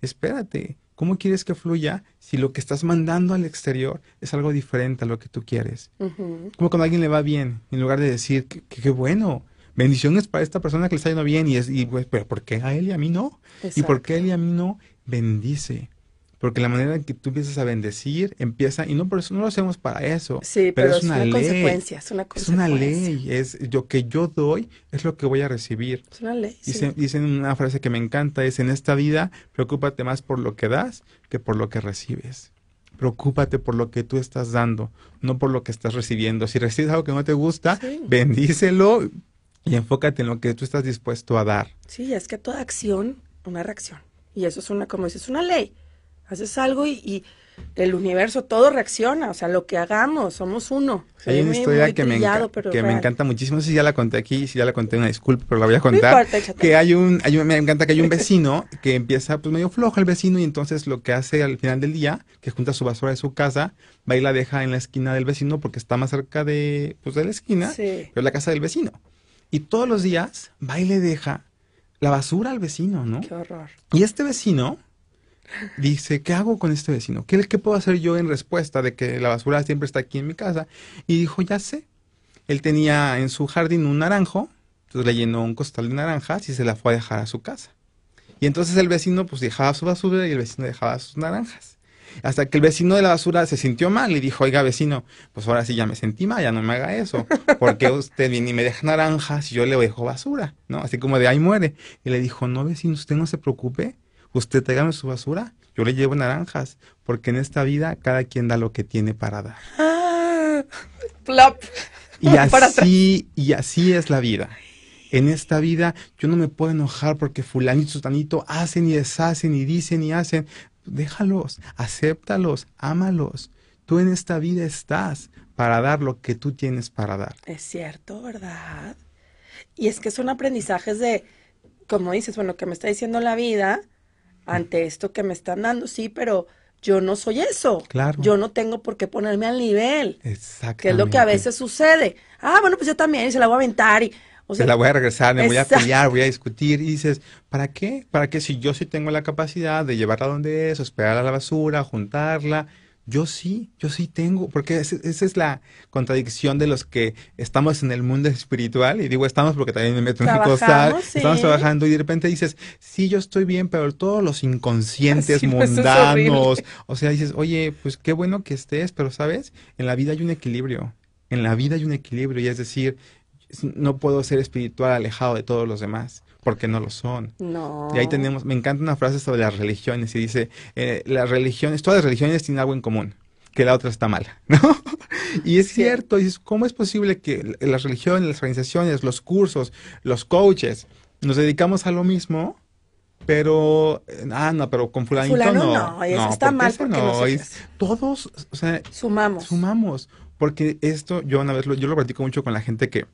[SPEAKER 4] Espérate, ¿cómo quieres que fluya si lo que estás mandando al exterior es algo diferente a lo que tú quieres? Como cuando a alguien le va bien, en lugar de decir, que qué bueno, bendiciones para esta persona que le está yendo bien, y es, y pues, pero ¿por qué a él y a mí no? ¿Y por qué a él y a mí no? Bendice. Porque la manera en que tú empiezas a bendecir empieza, y no por eso no lo hacemos para eso,
[SPEAKER 3] Sí, pero, es una, consecuencia, es una
[SPEAKER 4] es una
[SPEAKER 3] consecuencia.
[SPEAKER 4] ley, es lo que yo doy es lo que voy a recibir.
[SPEAKER 3] Es una ley. sí.
[SPEAKER 4] Dicen una frase que me encanta, es en esta vida, preocúpate más por lo que das que por lo que recibes. Preocúpate por lo que tú estás dando, no por lo que estás recibiendo. Si recibes algo que no te gusta,
[SPEAKER 3] Sí.
[SPEAKER 4] bendícelo y enfócate en lo que tú estás dispuesto a dar.
[SPEAKER 3] Sí, es que toda acción, una reacción. Y eso es una, como dices, es una ley. Haces algo y, y el universo todo reacciona. O sea, lo que hagamos, somos uno. Se
[SPEAKER 4] Hay una
[SPEAKER 3] muy-
[SPEAKER 4] historia
[SPEAKER 3] muy
[SPEAKER 4] que, me,
[SPEAKER 3] trillado,
[SPEAKER 4] que me encanta muchísimo. No sé si ya la conté aquí, si ya la conté, una disculpa, pero la voy a contar.
[SPEAKER 3] importa,
[SPEAKER 4] que hay un, hay un- me encanta que hay un vecino que empieza pues medio flojo el vecino y entonces lo que hace al final del día, que junta su basura de su casa, va y la deja en la esquina del vecino porque está más cerca de, pues, de la esquina,
[SPEAKER 3] Sí.
[SPEAKER 4] pero la casa del vecino. Y todos los días va y le deja la basura al vecino, ¿no?
[SPEAKER 3] Qué horror.
[SPEAKER 4] Y este vecino dice, ¿qué hago con este vecino? ¿Qué, qué puedo hacer yo en respuesta de que la basura siempre está aquí en mi casa? Y dijo, ya sé. Él tenía en su jardín un naranjo, entonces le llenó un costal de naranjas y se la fue a dejar a su casa. Y entonces el vecino pues dejaba su basura y el vecino dejaba sus naranjas. Hasta que el vecino de la basura se sintió mal y dijo, oiga vecino, pues ahora sí ya me sentí mal, ya no me haga eso, porque usted viene y me deja naranjas y yo le dejo basura, ¿no? Así como de ahí muere. Y le dijo, no vecino, usted no se preocupe, usted tráigame su basura, yo le llevo naranjas, porque en esta vida cada quien da lo que tiene para dar.
[SPEAKER 3] Ah, plop.
[SPEAKER 4] Y así, y así es la vida. En esta vida yo no me puedo enojar porque fulanito, sutanito hacen y deshacen y dicen y hacen. Déjalos, acéptalos, ámalos. Tú en esta vida estás para dar lo que tú tienes para dar.
[SPEAKER 3] Es cierto, ¿verdad? Y es que son aprendizajes de, como dices, bueno, que me está diciendo la vida ante esto que me están dando, sí, pero yo no soy eso.
[SPEAKER 4] Claro.
[SPEAKER 3] Yo no tengo por qué ponerme al nivel,
[SPEAKER 4] Exactamente.
[SPEAKER 3] que es lo que a veces sucede. Ah, bueno, pues yo también, y se la voy a aventar y, o
[SPEAKER 4] Se la voy a regresar, me voy a
[SPEAKER 3] Exacto.
[SPEAKER 4] pelear, voy a discutir. Y dices, ¿para qué? ¿Para qué si yo sí tengo la capacidad de llevarla donde es, esperar a la basura, juntarla? Yo sí, yo sí tengo, porque esa es la contradicción de los que estamos en el mundo espiritual, y digo estamos porque también me meto en el costal,
[SPEAKER 3] sí.
[SPEAKER 4] estamos trabajando y de repente dices, sí, yo estoy bien, pero todos los inconscientes, mundanos, o sea, dices, oye, pues qué bueno que estés, pero sabes, en la vida hay un equilibrio, en la vida hay un equilibrio, y es decir, no puedo ser espiritual alejado de todos los demás, porque no lo son.
[SPEAKER 3] no.
[SPEAKER 4] Y ahí tenemos, me encanta una frase sobre las religiones y dice, eh, las religiones, todas las religiones tienen algo en común, que la otra está mala, ¿no? Y es
[SPEAKER 3] Sí.
[SPEAKER 4] cierto, y dices, ¿cómo es posible que las religiones, las organizaciones, los cursos, los coaches, nos dedicamos a lo mismo? Pero, eh, ah, no, pero con fulanito
[SPEAKER 3] Fulano
[SPEAKER 4] no.
[SPEAKER 3] no, eso está mal porque no
[SPEAKER 4] es- todos, o sea,
[SPEAKER 3] Sumamos.
[SPEAKER 4] Sumamos, porque esto yo una vez lo, yo lo platico mucho con la gente que,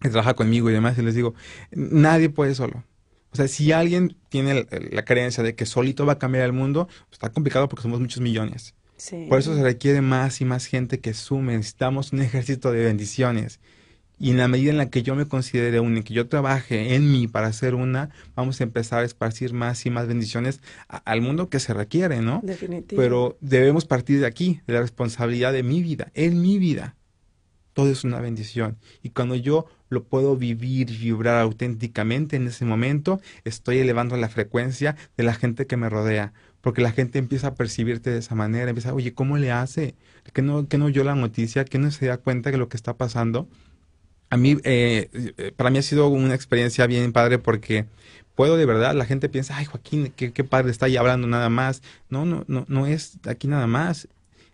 [SPEAKER 4] que trabaja conmigo y demás y les digo, nadie puede solo. O sea, si alguien tiene la, la creencia de que solito va a cambiar el mundo, pues está complicado porque somos muchos millones.
[SPEAKER 3] Sí.
[SPEAKER 4] Por eso se requiere más y más gente que sume. Necesitamos un ejército de bendiciones. Y en la medida en la que yo me considere una, y que yo trabaje en mí para ser una, vamos a empezar a esparcir más y más bendiciones a- al mundo que se requiere, ¿no?
[SPEAKER 3] Definitivo.
[SPEAKER 4] Pero debemos partir de aquí, de la responsabilidad de mi vida, en mi vida. Todo es una bendición. Y cuando yo lo puedo vivir y vibrar auténticamente en ese momento, estoy elevando la frecuencia de la gente que me rodea. Porque la gente empieza a percibirte de esa manera, empieza, oye, ¿cómo le hace? ¿Que no, que no oyó la noticia? ¿Que no se da cuenta de lo que está pasando? A mí, eh, eh, para mí ha sido una experiencia bien padre porque puedo de verdad, la gente piensa, ay Joaquín, qué, qué padre está ahí hablando nada más. No, no, no, no es aquí nada más.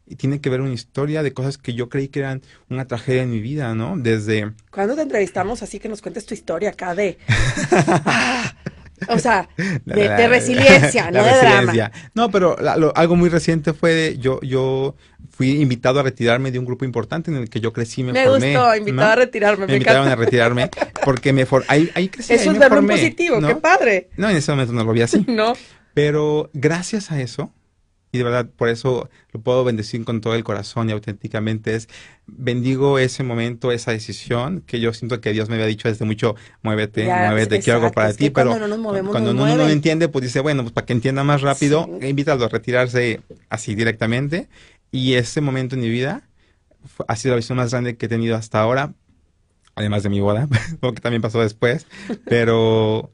[SPEAKER 4] Y tiene que ver una historia de cosas que yo creí que eran una tragedia en mi vida, ¿no? Desde,
[SPEAKER 3] ¿Cuándo te entrevistamos así que nos cuentes tu historia acá de... Ah, o sea, de, de resiliencia, no de drama.
[SPEAKER 4] No, pero la- lo- algo muy reciente fue de, yo, yo fui invitado a retirarme de un grupo importante en el que yo crecí, me,
[SPEAKER 3] Me
[SPEAKER 4] formé.
[SPEAKER 3] gustó, invitado
[SPEAKER 4] ¿no?
[SPEAKER 3] a retirarme.
[SPEAKER 4] Me
[SPEAKER 3] Me
[SPEAKER 4] invitaron a retirarme porque me for ahí, ahí crecí,
[SPEAKER 3] Eso
[SPEAKER 4] ahí
[SPEAKER 3] es
[SPEAKER 4] me formé,
[SPEAKER 3] positivo,
[SPEAKER 4] ¿no?
[SPEAKER 3] qué padre.
[SPEAKER 4] No, en ese momento no lo vi así.
[SPEAKER 3] ¿No?
[SPEAKER 4] Pero gracias a eso, y de verdad por eso lo puedo bendecir con todo el corazón y auténticamente es, bendigo ese momento, esa decisión que yo siento que Dios me había dicho desde mucho, muévete,
[SPEAKER 3] Ya,
[SPEAKER 4] muévete, quiero algo para ti, pero
[SPEAKER 3] cuando no nos movemos,
[SPEAKER 4] cuando
[SPEAKER 3] nos
[SPEAKER 4] uno no lo
[SPEAKER 3] mueven.
[SPEAKER 4] entiende, pues dice, bueno, pues para que entienda más rápido,
[SPEAKER 3] Sí.
[SPEAKER 4] invítalo a retirarse así directamente. Y ese momento en mi vida ha sido la visión más grande que he tenido hasta ahora, además de mi boda, porque también pasó después, pero,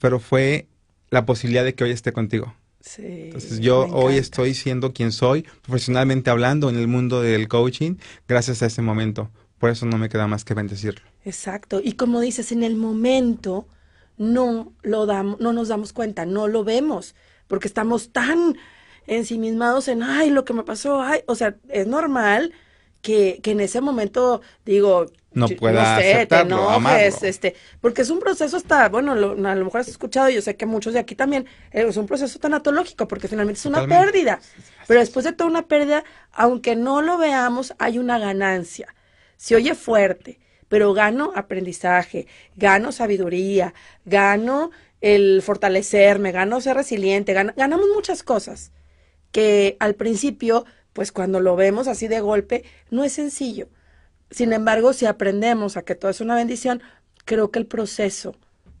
[SPEAKER 4] pero fue la posibilidad de que hoy esté contigo.
[SPEAKER 3] Sí.
[SPEAKER 4] Entonces yo hoy estoy siendo quien soy, profesionalmente hablando en el mundo del coaching, gracias a ese momento. Por eso no me queda más que bendecirlo.
[SPEAKER 3] Exacto. Y como dices, en el momento no lo damos, no nos damos cuenta, no lo vemos, porque estamos tan ensimismados en, ay, lo que me pasó, ay, o sea, es normal que, que en ese momento, digo,
[SPEAKER 4] No pueda
[SPEAKER 3] sé, te
[SPEAKER 4] aceptarlo,
[SPEAKER 3] enojes,
[SPEAKER 4] amarlo.
[SPEAKER 3] este, porque es un proceso hasta, bueno, lo- a lo mejor has escuchado, yo sé que muchos de aquí también, eh, es un proceso tanatológico, porque finalmente es una
[SPEAKER 4] Totalmente.
[SPEAKER 3] pérdida, pero después de toda una pérdida, aunque no lo veamos, hay una ganancia. Se oye fuerte, pero gano aprendizaje, gano sabiduría, gano el fortalecerme, gano ser resiliente, gana- ganamos muchas cosas que al principio, pues cuando lo vemos así de golpe, no es sencillo. Sin embargo, si aprendemos a que todo es una bendición, creo que el proceso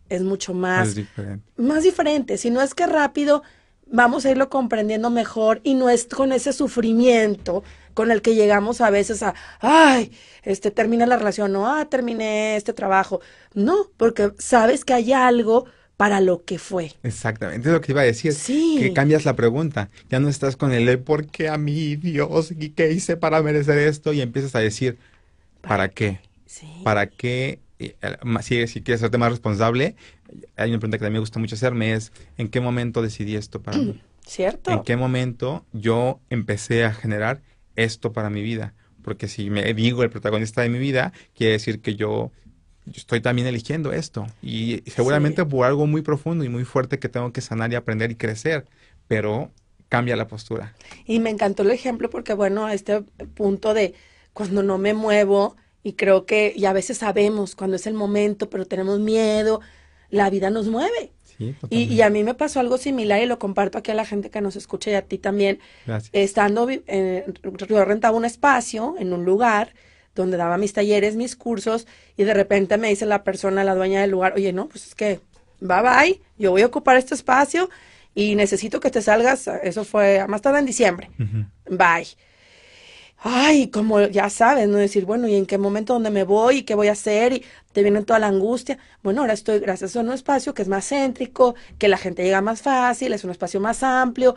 [SPEAKER 3] es mucho más
[SPEAKER 4] Es diferente.
[SPEAKER 3] más diferente. Si no es que rápido, vamos a irlo comprendiendo mejor y no es con ese sufrimiento con el que llegamos a veces a, ay, este termina la relación, no, ah, terminé este trabajo. No, porque sabes que hay algo para lo que fue.
[SPEAKER 4] Exactamente, es lo que iba a decir.
[SPEAKER 3] Sí.
[SPEAKER 4] Que cambias la pregunta. Ya no estás con el "Eh, ¿por qué a mí, Dios? ¿Y qué hice para merecer esto? Y empiezas a decir, ¿para qué?
[SPEAKER 3] Sí.
[SPEAKER 4] ¿Para qué? Eh, Si, si quieres hacerte más responsable, hay una pregunta que mí me gusta mucho hacerme es, ¿en qué momento decidí esto para mí?
[SPEAKER 3] ¿Cierto?
[SPEAKER 4] ¿En qué momento yo empecé a generar esto para mi vida? Porque si me digo el protagonista de mi vida, quiere decir que yo, yo estoy también eligiendo esto. Y seguramente
[SPEAKER 3] Sí.
[SPEAKER 4] por algo muy profundo y muy fuerte que tengo que sanar y aprender y crecer. Pero cambia la postura.
[SPEAKER 3] Y me encantó el ejemplo porque, bueno, a este punto de cuando no me muevo y creo que, y a veces sabemos cuando es el momento, pero tenemos miedo, la vida nos mueve.
[SPEAKER 4] Sí,
[SPEAKER 3] Y, y a mí me pasó algo similar y lo comparto aquí a la gente que nos escucha y a ti también.
[SPEAKER 4] Gracias.
[SPEAKER 3] Estando, eh, yo rentaba un espacio en un lugar donde daba mis talleres, mis cursos, y de repente me dice la persona, la dueña del lugar, oye, no, pues es que, bye bye, yo voy a ocupar este espacio y necesito que te salgas, eso fue a más tarde en diciembre, bye. Ay, como ya sabes, no decir, bueno, ¿y en qué momento dónde me voy? ¿Y qué voy a hacer? Y te viene toda la angustia. Bueno, ahora estoy gracias a un espacio que es más céntrico, que la gente llega más fácil, es un espacio más amplio.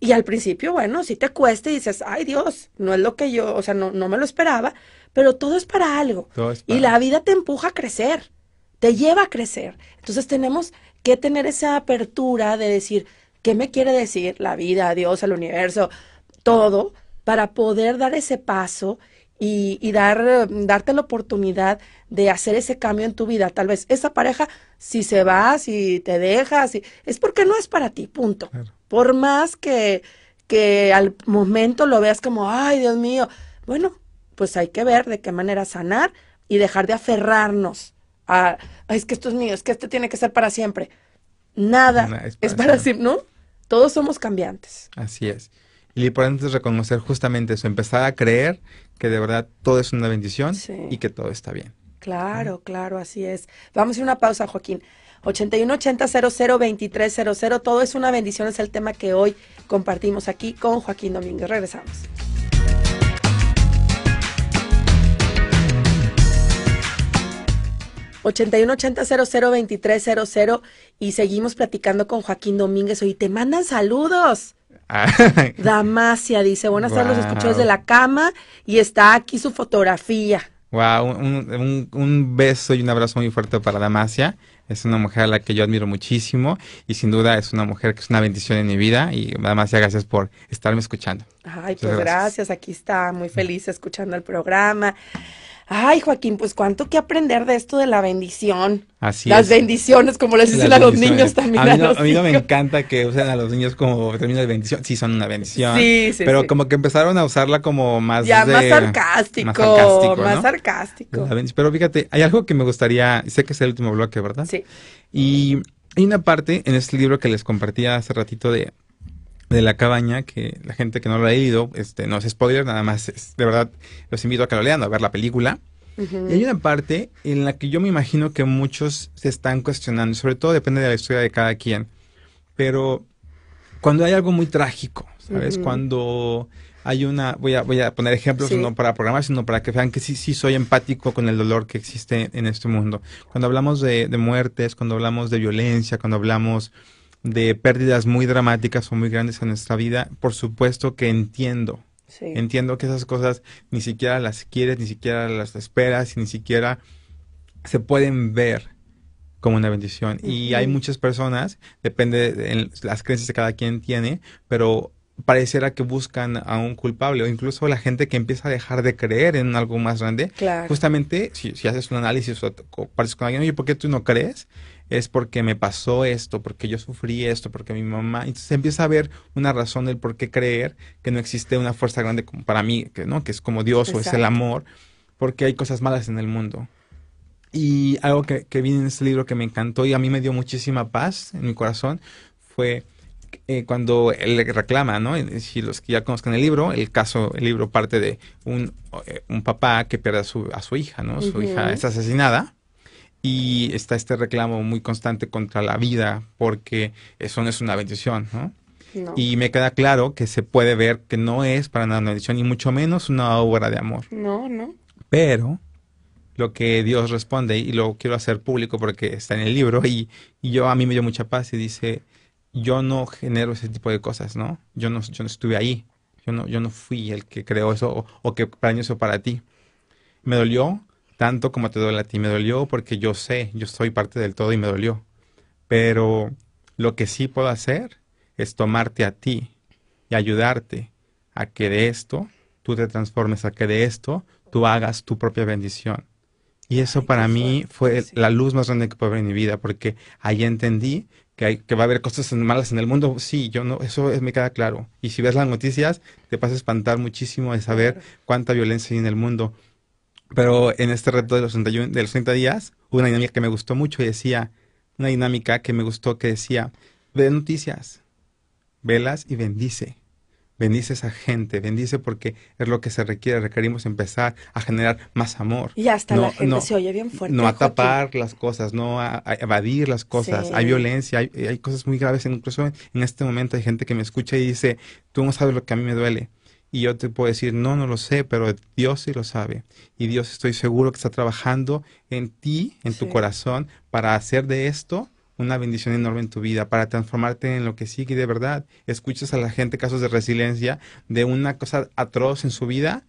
[SPEAKER 3] Y al principio, bueno, sí te cuesta y dices, ay Dios, no es lo que yo, o sea, no, no me lo esperaba, pero todo es para algo. Y la vida te empuja a crecer, te lleva a crecer. Entonces tenemos que tener esa apertura de decir, ¿qué me quiere decir la vida, Dios, el universo, todo, para poder dar ese paso y, y dar, darte la oportunidad de hacer ese cambio en tu vida? Tal vez esa pareja, si se va, si te deja, si, es porque no es para ti, punto.
[SPEAKER 4] Claro.
[SPEAKER 3] Por más que, que al momento lo veas como, ay, Dios mío, bueno, pues hay que ver de qué manera sanar y dejar de aferrarnos a, "Ay, es que esto es mío, es que esto tiene que ser para siempre. Nada
[SPEAKER 4] es
[SPEAKER 3] es
[SPEAKER 4] para
[SPEAKER 3] siempre, ¿no? Todos somos cambiantes.
[SPEAKER 4] Así es. Y lo importante es reconocer justamente eso, empezar a creer que de verdad todo es una bendición
[SPEAKER 3] Sí.
[SPEAKER 4] y que todo está bien.
[SPEAKER 3] Claro, claro, así es. Vamos a ir una pausa, Joaquín. 8180002300, todo es una bendición, es el tema que hoy compartimos aquí con Joaquín Domínguez. Regresamos. 8180002300 y seguimos platicando con Joaquín Domínguez. Hoy te mandan saludos. Damasia dice, buenas tardes, los escucho desde la cama y está aquí su fotografía.
[SPEAKER 4] Wow, un, un, un, beso y un abrazo muy fuerte para Damasia. Es una mujer a la que yo admiro muchísimo y sin duda es una mujer que es una bendición en mi vida. Y Damasia, gracias por estarme escuchando.
[SPEAKER 3] Ay, pues gracias. gracias. Aquí está, muy feliz escuchando el programa. Ay, Joaquín, pues cuánto que aprender de esto de la bendición.
[SPEAKER 4] Así
[SPEAKER 3] Las bendiciones, como les dicen a los niños también.
[SPEAKER 4] A mí, no, a, mí no, me encanta que usen a los niños como término de bendición. Sí, son una bendición.
[SPEAKER 3] Sí, sí.
[SPEAKER 4] Pero
[SPEAKER 3] sí.
[SPEAKER 4] como que empezaron a usarla como más.
[SPEAKER 3] Ya,
[SPEAKER 4] de,
[SPEAKER 3] más sarcástico. Más sarcástico. Más ¿no? sarcástico.
[SPEAKER 4] Pero fíjate, hay algo que me gustaría. Sé que es el último bloque, ¿verdad?
[SPEAKER 3] Sí.
[SPEAKER 4] Y hay una parte en este libro que les compartía hace ratito de de la cabaña, que la gente que no lo ha leído, este, no es spoiler, nada más es, de verdad, los invito a que lo lean, a ver la película. Uh -huh. Y hay una parte en la que yo me imagino que muchos se están cuestionando, sobre todo depende de la historia de cada quien, pero cuando hay algo muy trágico, ¿sabes? Uh -huh. Cuando hay una, voy a, voy a poner ejemplos sí. no para programar, sino para que vean que sí, sí soy empático con el dolor que existe en este mundo. Cuando hablamos de, de muertes, cuando hablamos de violencia, cuando hablamos de pérdidas muy dramáticas o muy grandes en nuestra vida, por supuesto que entiendo. Sí. Entiendo que esas cosas ni siquiera las quieres, ni siquiera las esperas, y ni siquiera se pueden ver como una bendición. Uh -huh. Y hay muchas personas, depende de las creencias que cada quien tiene, pero pareciera que buscan a un culpable o incluso la gente que empieza a dejar de creer en algo más grande.
[SPEAKER 3] Claro.
[SPEAKER 4] Justamente, si, si haces un análisis o compartes con alguien, oye, ¿por qué tú no crees? Es porque me pasó esto, porque yo sufrí esto, porque mi mamá. Entonces empieza a ver una razón del por qué creer que no existe una fuerza grande como para mí, que no, que es como Dios Exacto. o es el amor, porque hay cosas malas en el mundo. Y algo que, que vi en este libro que me encantó y a mí me dio muchísima paz en mi corazón fue eh, cuando él reclama, ¿no? Si los que ya conozcan el libro, el caso, el libro parte de un, eh, un papá que pierde a su, a su hija, ¿no? Su uh -huh. hija es asesinada y está este reclamo muy constante contra la vida porque eso no es una bendición, ¿no?
[SPEAKER 3] No.
[SPEAKER 4] Y me queda claro que se puede ver que no es para nada una bendición, y mucho menos una obra de amor.
[SPEAKER 3] No, no.
[SPEAKER 4] Pero lo que Dios responde, y lo quiero hacer público porque está en el libro, y, y yo a mí me dio mucha paz y dice, yo no genero ese tipo de cosas, ¿no? Yo no, yo no estuve ahí, yo no, yo no fui el que creó eso o, o que planeó eso para ti. Me dolió, tanto como te duele a ti. Me dolió porque yo sé, yo soy parte del todo y me dolió. Pero lo que sí puedo hacer es tomarte a ti y ayudarte a que de esto tú te transformes, a que de esto tú hagas tu propia bendición. Y eso Ay, para mí fue sí. la luz más grande que puede haber en mi vida, porque ahí entendí que, hay, que va a haber cosas malas en el mundo. Sí, yo no, eso es, me queda claro. Y si ves las noticias, te vas a espantar muchísimo de saber cuánta violencia hay en el mundo. Pero en este reto de los, 31, de los 30 días, hubo una dinámica que me gustó mucho y decía, una dinámica que me gustó que decía, ve noticias, velas y bendice. Bendice a esa gente, bendice porque es lo que se requiere. Requerimos empezar a generar más amor.
[SPEAKER 3] Y hasta no, la gente no, se oye bien fuerte.
[SPEAKER 4] No a tapar las cosas, no a, a evadir las cosas. Sí. Hay violencia, hay, hay, cosas muy graves. Incluso en este momento hay gente que me escucha y dice, tú no sabes lo que a mí me duele. Y yo te puedo decir, no, no lo sé, pero Dios sí lo sabe. Y Dios estoy seguro que está trabajando en ti, en sí. tu corazón, para hacer de esto una bendición enorme en tu vida, para transformarte en lo que sigue. De verdad, escuchas a la gente casos de resiliencia, de una cosa atroz en su vida,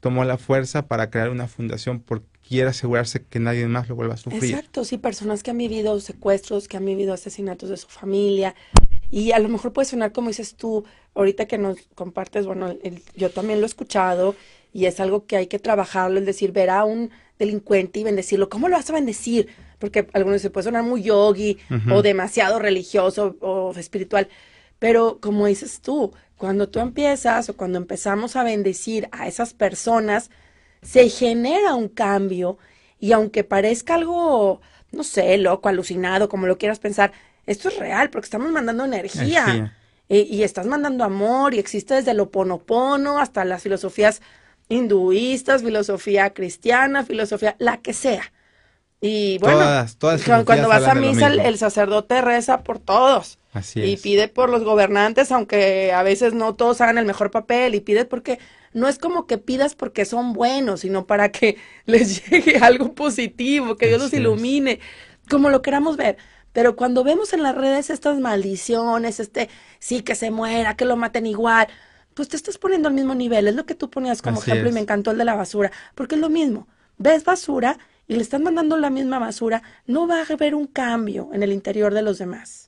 [SPEAKER 4] tomó la fuerza para crear una fundación porque quiere asegurarse que nadie más lo vuelva a sufrir.
[SPEAKER 3] Exacto, sí, personas que han vivido secuestros, que han vivido asesinatos de su familia, y a lo mejor puede sonar como dices tú, ahorita que nos compartes, bueno, el, yo también lo he escuchado y es algo que hay que trabajarlo, es decir, ver a un delincuente y bendecirlo. ¿Cómo lo vas a bendecir? Porque algunos se puede sonar muy yogi uh -huh. o demasiado religioso o espiritual. Pero como dices tú, cuando tú empiezas o cuando empezamos a bendecir a esas personas, se genera un cambio y aunque parezca algo, no sé, loco, alucinado, como lo quieras pensar, esto es real porque estamos mandando energía. energía. Y, y, estás mandando amor y existe desde lo ponopono hasta las filosofías hinduistas, filosofía cristiana, filosofía, la que sea. Y bueno,
[SPEAKER 4] Todas, todas
[SPEAKER 3] cu- cuando vas a misa, el, el sacerdote reza por todos.
[SPEAKER 4] Así
[SPEAKER 3] Y
[SPEAKER 4] es.
[SPEAKER 3] pide por los gobernantes, aunque a veces no todos hagan el mejor papel, y pide porque no es como que pidas porque son buenos, sino para que les llegue algo positivo, que Dios los
[SPEAKER 4] es.
[SPEAKER 3] ilumine, como lo queramos ver. Pero cuando vemos en las redes estas maldiciones, este, sí, que se muera, que lo maten igual, pues te estás poniendo al mismo nivel. Es lo que tú ponías como
[SPEAKER 4] Así
[SPEAKER 3] ejemplo y me encantó el de la basura, porque es lo mismo. Ves basura y le están mandando la misma basura, no va a haber un cambio en el interior de los demás.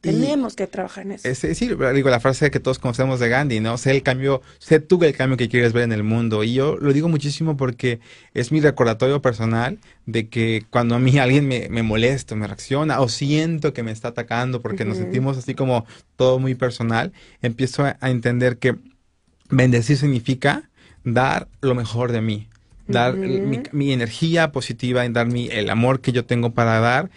[SPEAKER 3] Tenemos que trabajar en eso.
[SPEAKER 4] Es- sí, digo, la frase que todos conocemos de Gandhi, ¿no? Sé el cambio, sé tú el cambio que quieres ver en el mundo. Y yo lo digo muchísimo porque es mi recordatorio personal de que cuando a mí alguien me, me molesta, me reacciona o siento que me está atacando porque nos sentimos así como todo muy personal, empiezo a, a entender que bendecir significa dar lo mejor de mí. Dar mi, mi energía positiva, en dar mi, el amor que yo tengo para dar.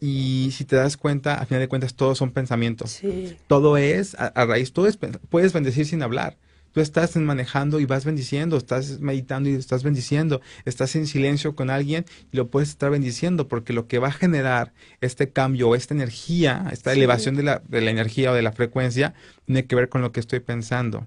[SPEAKER 4] Y si te das cuenta, a final de cuentas, todos son pensamientos
[SPEAKER 3] Sí.
[SPEAKER 4] todo es a, a raíz, todo es, puedes bendecir sin hablar. Tú estás manejando y vas bendiciendo, estás meditando y estás bendiciendo, estás en silencio con alguien y lo puedes estar bendiciendo porque lo que va a generar este cambio o esta energía, esta
[SPEAKER 3] Sí.
[SPEAKER 4] elevación de la, de la energía o de la frecuencia, tiene que ver con lo que estoy pensando.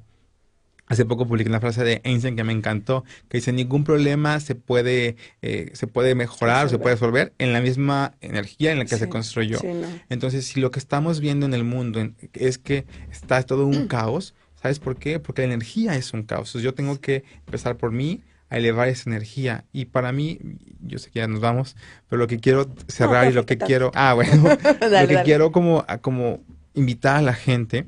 [SPEAKER 4] Hace poco publiqué una frase de Einstein que me encantó, que dice, ningún problema se puede, eh, se puede mejorar o se
[SPEAKER 3] Resolver.
[SPEAKER 4] puede resolver en la misma energía en la que se construyó.
[SPEAKER 3] sí, no.
[SPEAKER 4] Entonces, si lo que estamos viendo en el mundo es que está todo un caos, ¿sabes por qué? Porque la energía es un caos. Entonces, yo tengo que empezar por mí a elevar esa energía. Y para mí, yo sé que ya nos vamos, pero lo que quiero cerrar y lo que quiero, ah, bueno, lo que
[SPEAKER 3] dale.
[SPEAKER 4] quiero como, como invitar a la gente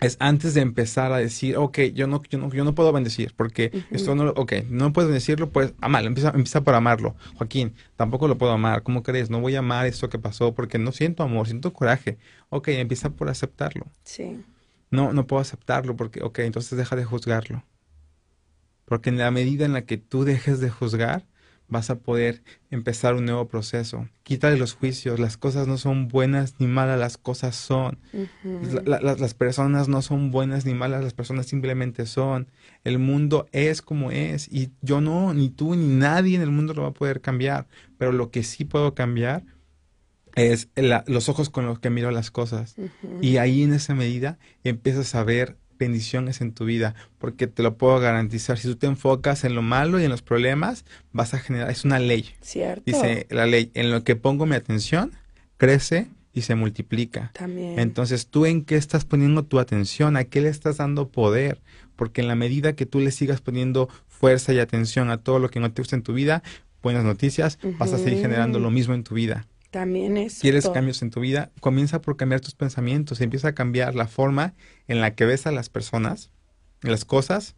[SPEAKER 4] es antes de empezar a decir, ok, yo no, yo no, yo no puedo bendecir, porque esto no, lo- ok, no puedes bendecirlo, pues amarlo, empieza, empieza por amarlo. Joaquín, tampoco lo puedo amar, ¿cómo crees? No voy a amar esto que pasó porque no siento amor, siento coraje. Ok, empieza por aceptarlo.
[SPEAKER 3] Sí.
[SPEAKER 4] No, no puedo aceptarlo porque, ok, entonces deja de juzgarlo. Porque en la medida en la que tú dejes de juzgar, vas a poder empezar un nuevo proceso. Quítale los juicios, las cosas no son buenas ni malas, las cosas son.
[SPEAKER 3] Ujú.
[SPEAKER 4] La- la- las- personas no son buenas ni malas, las personas simplemente son. El mundo es como es y yo no, ni tú, ni nadie en el mundo lo va a poder cambiar. Pero lo que sí puedo cambiar es la- los ojos con los que miro las cosas. Y ahí en esa medida empiezas a ver bendiciones en tu vida, porque te lo puedo garantizar. Si tú te enfocas en lo malo y en los problemas, vas a generar, es una ley.
[SPEAKER 3] Cierto.
[SPEAKER 4] Dice la ley, en lo que pongo mi atención, crece y se multiplica.
[SPEAKER 3] También.
[SPEAKER 4] Entonces, ¿tú en qué estás poniendo tu atención? ¿A qué le estás dando poder? Porque en la medida que tú le sigas poniendo fuerza y atención a todo lo que no te gusta en tu vida, buenas noticias, vas a seguir generando lo mismo en tu vida.
[SPEAKER 3] También eso.
[SPEAKER 4] ¿Quieres
[SPEAKER 3] todo.
[SPEAKER 4] cambios en tu vida? Comienza por cambiar tus pensamientos, empieza a cambiar la forma en la que ves a las personas, las cosas,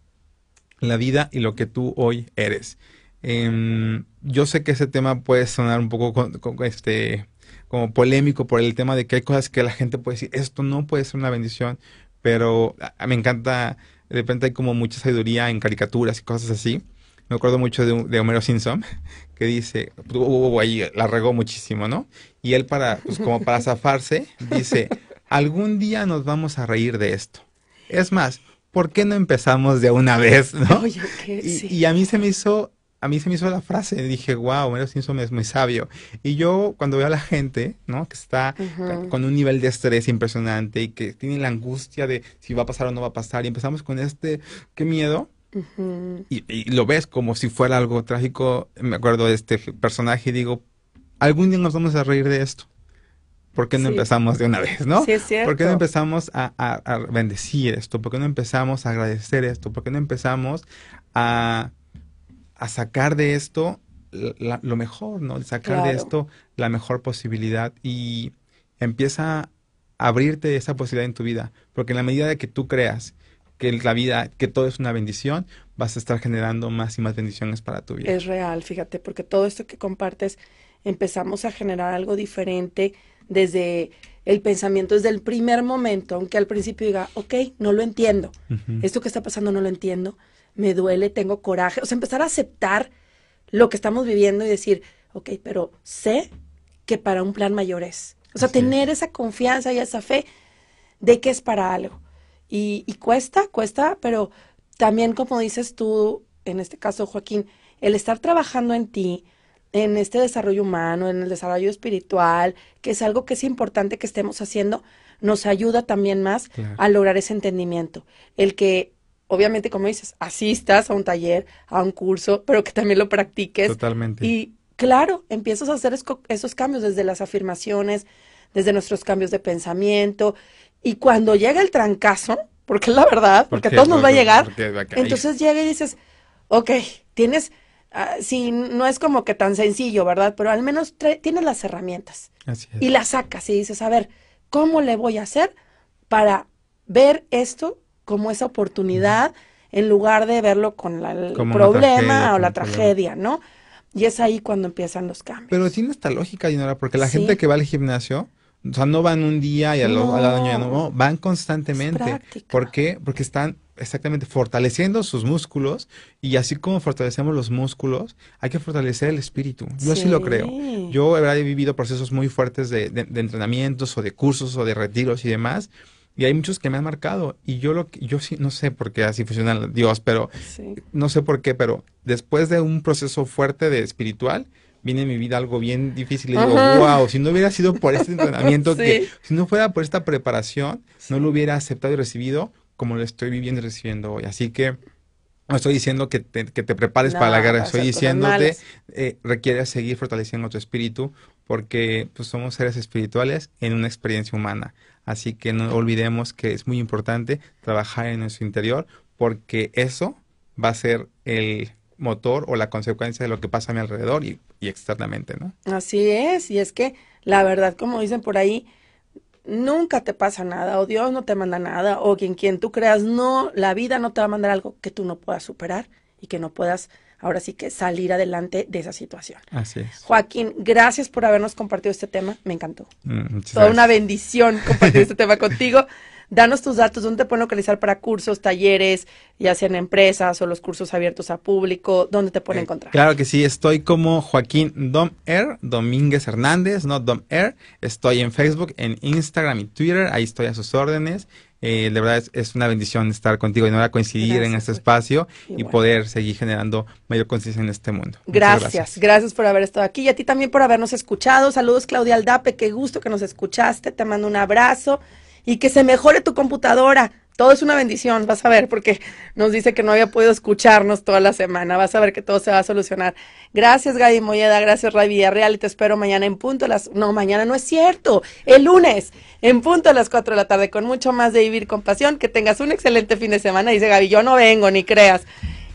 [SPEAKER 4] la vida y lo que tú hoy eres. Em, yo sé que ese tema puede sonar un poco con- con- este, como polémico por el tema de que hay cosas que la gente puede decir, esto no puede ser una bendición, pero a- me encanta, de repente hay como mucha sabiduría en caricaturas y cosas así. Me acuerdo mucho de, de Homero Simpson, que dice, uh, ahí la regó muchísimo, ¿no? Y él para, pues como para zafarse, dice, algún día nos vamos a reír de esto. Es más, ¿por qué no empezamos de una vez, no?
[SPEAKER 3] Oye, que
[SPEAKER 4] Y,
[SPEAKER 3] sí.
[SPEAKER 4] y a mí se me hizo, a mí se me hizo la frase, dije, wow, Homero Simpson es muy sabio. Y yo cuando veo a la gente, ¿no? Que está con un nivel de estrés impresionante y que tiene la angustia de si va a pasar o no va a pasar y empezamos con este, qué miedo. Y, y lo ves como si fuera algo trágico. Me acuerdo de este personaje y digo, algún día nos vamos a reír de esto. ¿Por qué no
[SPEAKER 3] Sí.
[SPEAKER 4] empezamos de una vez, no?
[SPEAKER 3] Sí, es cierto.
[SPEAKER 4] ¿Por qué no empezamos a, a- a bendecir esto? ¿Por qué no empezamos a agradecer esto? ¿Por qué no empezamos a, a sacar de esto la- lo mejor, ¿no? Sacar de esto la mejor posibilidad y empieza a abrirte esa posibilidad en tu vida. Porque en la medida de que tú creas que la vida, que todo es una bendición, vas a estar generando más y más bendiciones para tu vida.
[SPEAKER 3] Es real, fíjate, porque todo esto que compartes empezamos a generar algo diferente desde el pensamiento, desde el primer momento, aunque al principio diga, ok, no lo entiendo, esto que está pasando no lo entiendo, me duele, tengo coraje, o sea, empezar a aceptar lo que estamos viviendo y decir, ok, pero sé que para un plan mayor es. O sea,
[SPEAKER 4] Así es.
[SPEAKER 3] tener esa confianza y esa fe de que es para algo. Y, y cuesta, cuesta, pero también como dices tú, en este caso Joaquín, el estar trabajando en ti, en este desarrollo humano, en el desarrollo espiritual, que es algo que es importante que estemos haciendo, nos ayuda también más
[SPEAKER 4] Claro.
[SPEAKER 3] a lograr ese entendimiento. El que, obviamente, como dices, asistas a un taller, a un curso, pero que también lo practiques.
[SPEAKER 4] Totalmente.
[SPEAKER 3] Y claro, empiezas a hacer esos cambios desde las afirmaciones, desde nuestros cambios de pensamiento. Y cuando llega el trancazo, porque es la verdad, porque a todos nos va a llegar,
[SPEAKER 4] Porque
[SPEAKER 3] entonces llega y dices, ok, tienes, ah, sí, no es como que tan sencillo, ¿verdad? Pero al menos tienes las herramientas
[SPEAKER 4] Así es.
[SPEAKER 3] y las sacas y dices, a ver, ¿cómo le voy a hacer para ver esto como esa oportunidad en lugar de verlo con la- el
[SPEAKER 4] Como
[SPEAKER 3] problema
[SPEAKER 4] tragedia,
[SPEAKER 3] o la tragedia, ¿no? Y es ahí cuando empiezan los cambios.
[SPEAKER 4] Pero tiene esta lógica, Dinora, porque la
[SPEAKER 3] Sí.
[SPEAKER 4] gente que va al gimnasio, o sea, no van un día y al,
[SPEAKER 3] No.
[SPEAKER 4] al año ya no, van constantemente. ¿Por qué? Porque están exactamente fortaleciendo sus músculos y así como fortalecemos los músculos, hay que fortalecer el espíritu. Yo sí, lo creo. Yo verdad, he vivido procesos muy fuertes de, de- de entrenamientos o de cursos o de retiros y demás. Y hay muchos que me han marcado. Y yo lo yo sí, no sé por qué así funciona Dios, pero
[SPEAKER 3] Sí.
[SPEAKER 4] no sé por qué, pero después de un proceso fuerte de espiritual, viene en mi vida algo bien difícil. Y digo, wow, si no hubiera sido por este entrenamiento,
[SPEAKER 3] Sí.
[SPEAKER 4] que si no fuera por esta preparación, no lo hubiera aceptado y recibido como lo estoy viviendo y recibiendo hoy. Así que no estoy diciendo que te, que te prepares para la guerra, estoy diciéndote, eh, requiere seguir fortaleciendo tu espíritu porque pues, somos seres espirituales en una experiencia humana. Así que no olvidemos que es muy importante trabajar en nuestro interior porque eso va a ser el motor o la consecuencia de lo que pasa a mi alrededor y, y externamente, ¿no?
[SPEAKER 3] Así es, y es que la verdad, como dicen por ahí, nunca te pasa nada, o Dios no te manda nada, o quien quien tú creas, no, la vida no te va a mandar algo que tú no puedas superar y que no puedas ahora sí que salir adelante de esa situación.
[SPEAKER 4] Así es.
[SPEAKER 3] Joaquín, gracias por habernos compartido este tema, me encantó.
[SPEAKER 4] Mm,
[SPEAKER 3] Toda una bendición compartir este tema contigo. Danos tus datos, dónde te pueden localizar para cursos, talleres, ya sean empresas o los cursos abiertos a público, dónde te pueden
[SPEAKER 4] Eh,
[SPEAKER 3] encontrar.
[SPEAKER 4] Claro que sí, estoy como Joaquín Dom Air, Domínguez Hernández, no Dom Air. Estoy en Facebook, en Instagram y Twitter, ahí estoy a sus órdenes. Eh, de verdad es, es una bendición estar contigo y no a coincidir en
[SPEAKER 3] Gracias,
[SPEAKER 4] este
[SPEAKER 3] Joaquín.
[SPEAKER 4] espacio y poder seguir generando mayor conciencia en este mundo. Muchas
[SPEAKER 3] Gracias, gracias, por haber estado aquí y a ti también por habernos escuchado. Saludos Claudia Aldape, qué gusto que nos escuchaste, te mando un abrazo y que se mejore tu computadora. Todo es una bendición, vas a ver, porque nos dice que no había podido escucharnos toda la semana. Vas a ver que todo se va a solucionar. Gracias, Gaby Molleda, gracias, Ray Villarreal, y te espero mañana en punto a las... No, mañana no es cierto, el lunes, en punto a las 4 de la tarde, con mucho más de Vivir con Pasión. Que tengas un excelente fin de semana. Dice Gaby, yo no vengo, ni creas.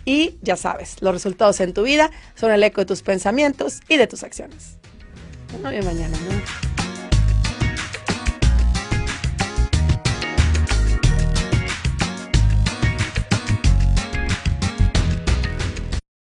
[SPEAKER 3] Y ya sabes, los resultados en tu vida son el eco de tus pensamientos y de tus acciones. No, y mañana.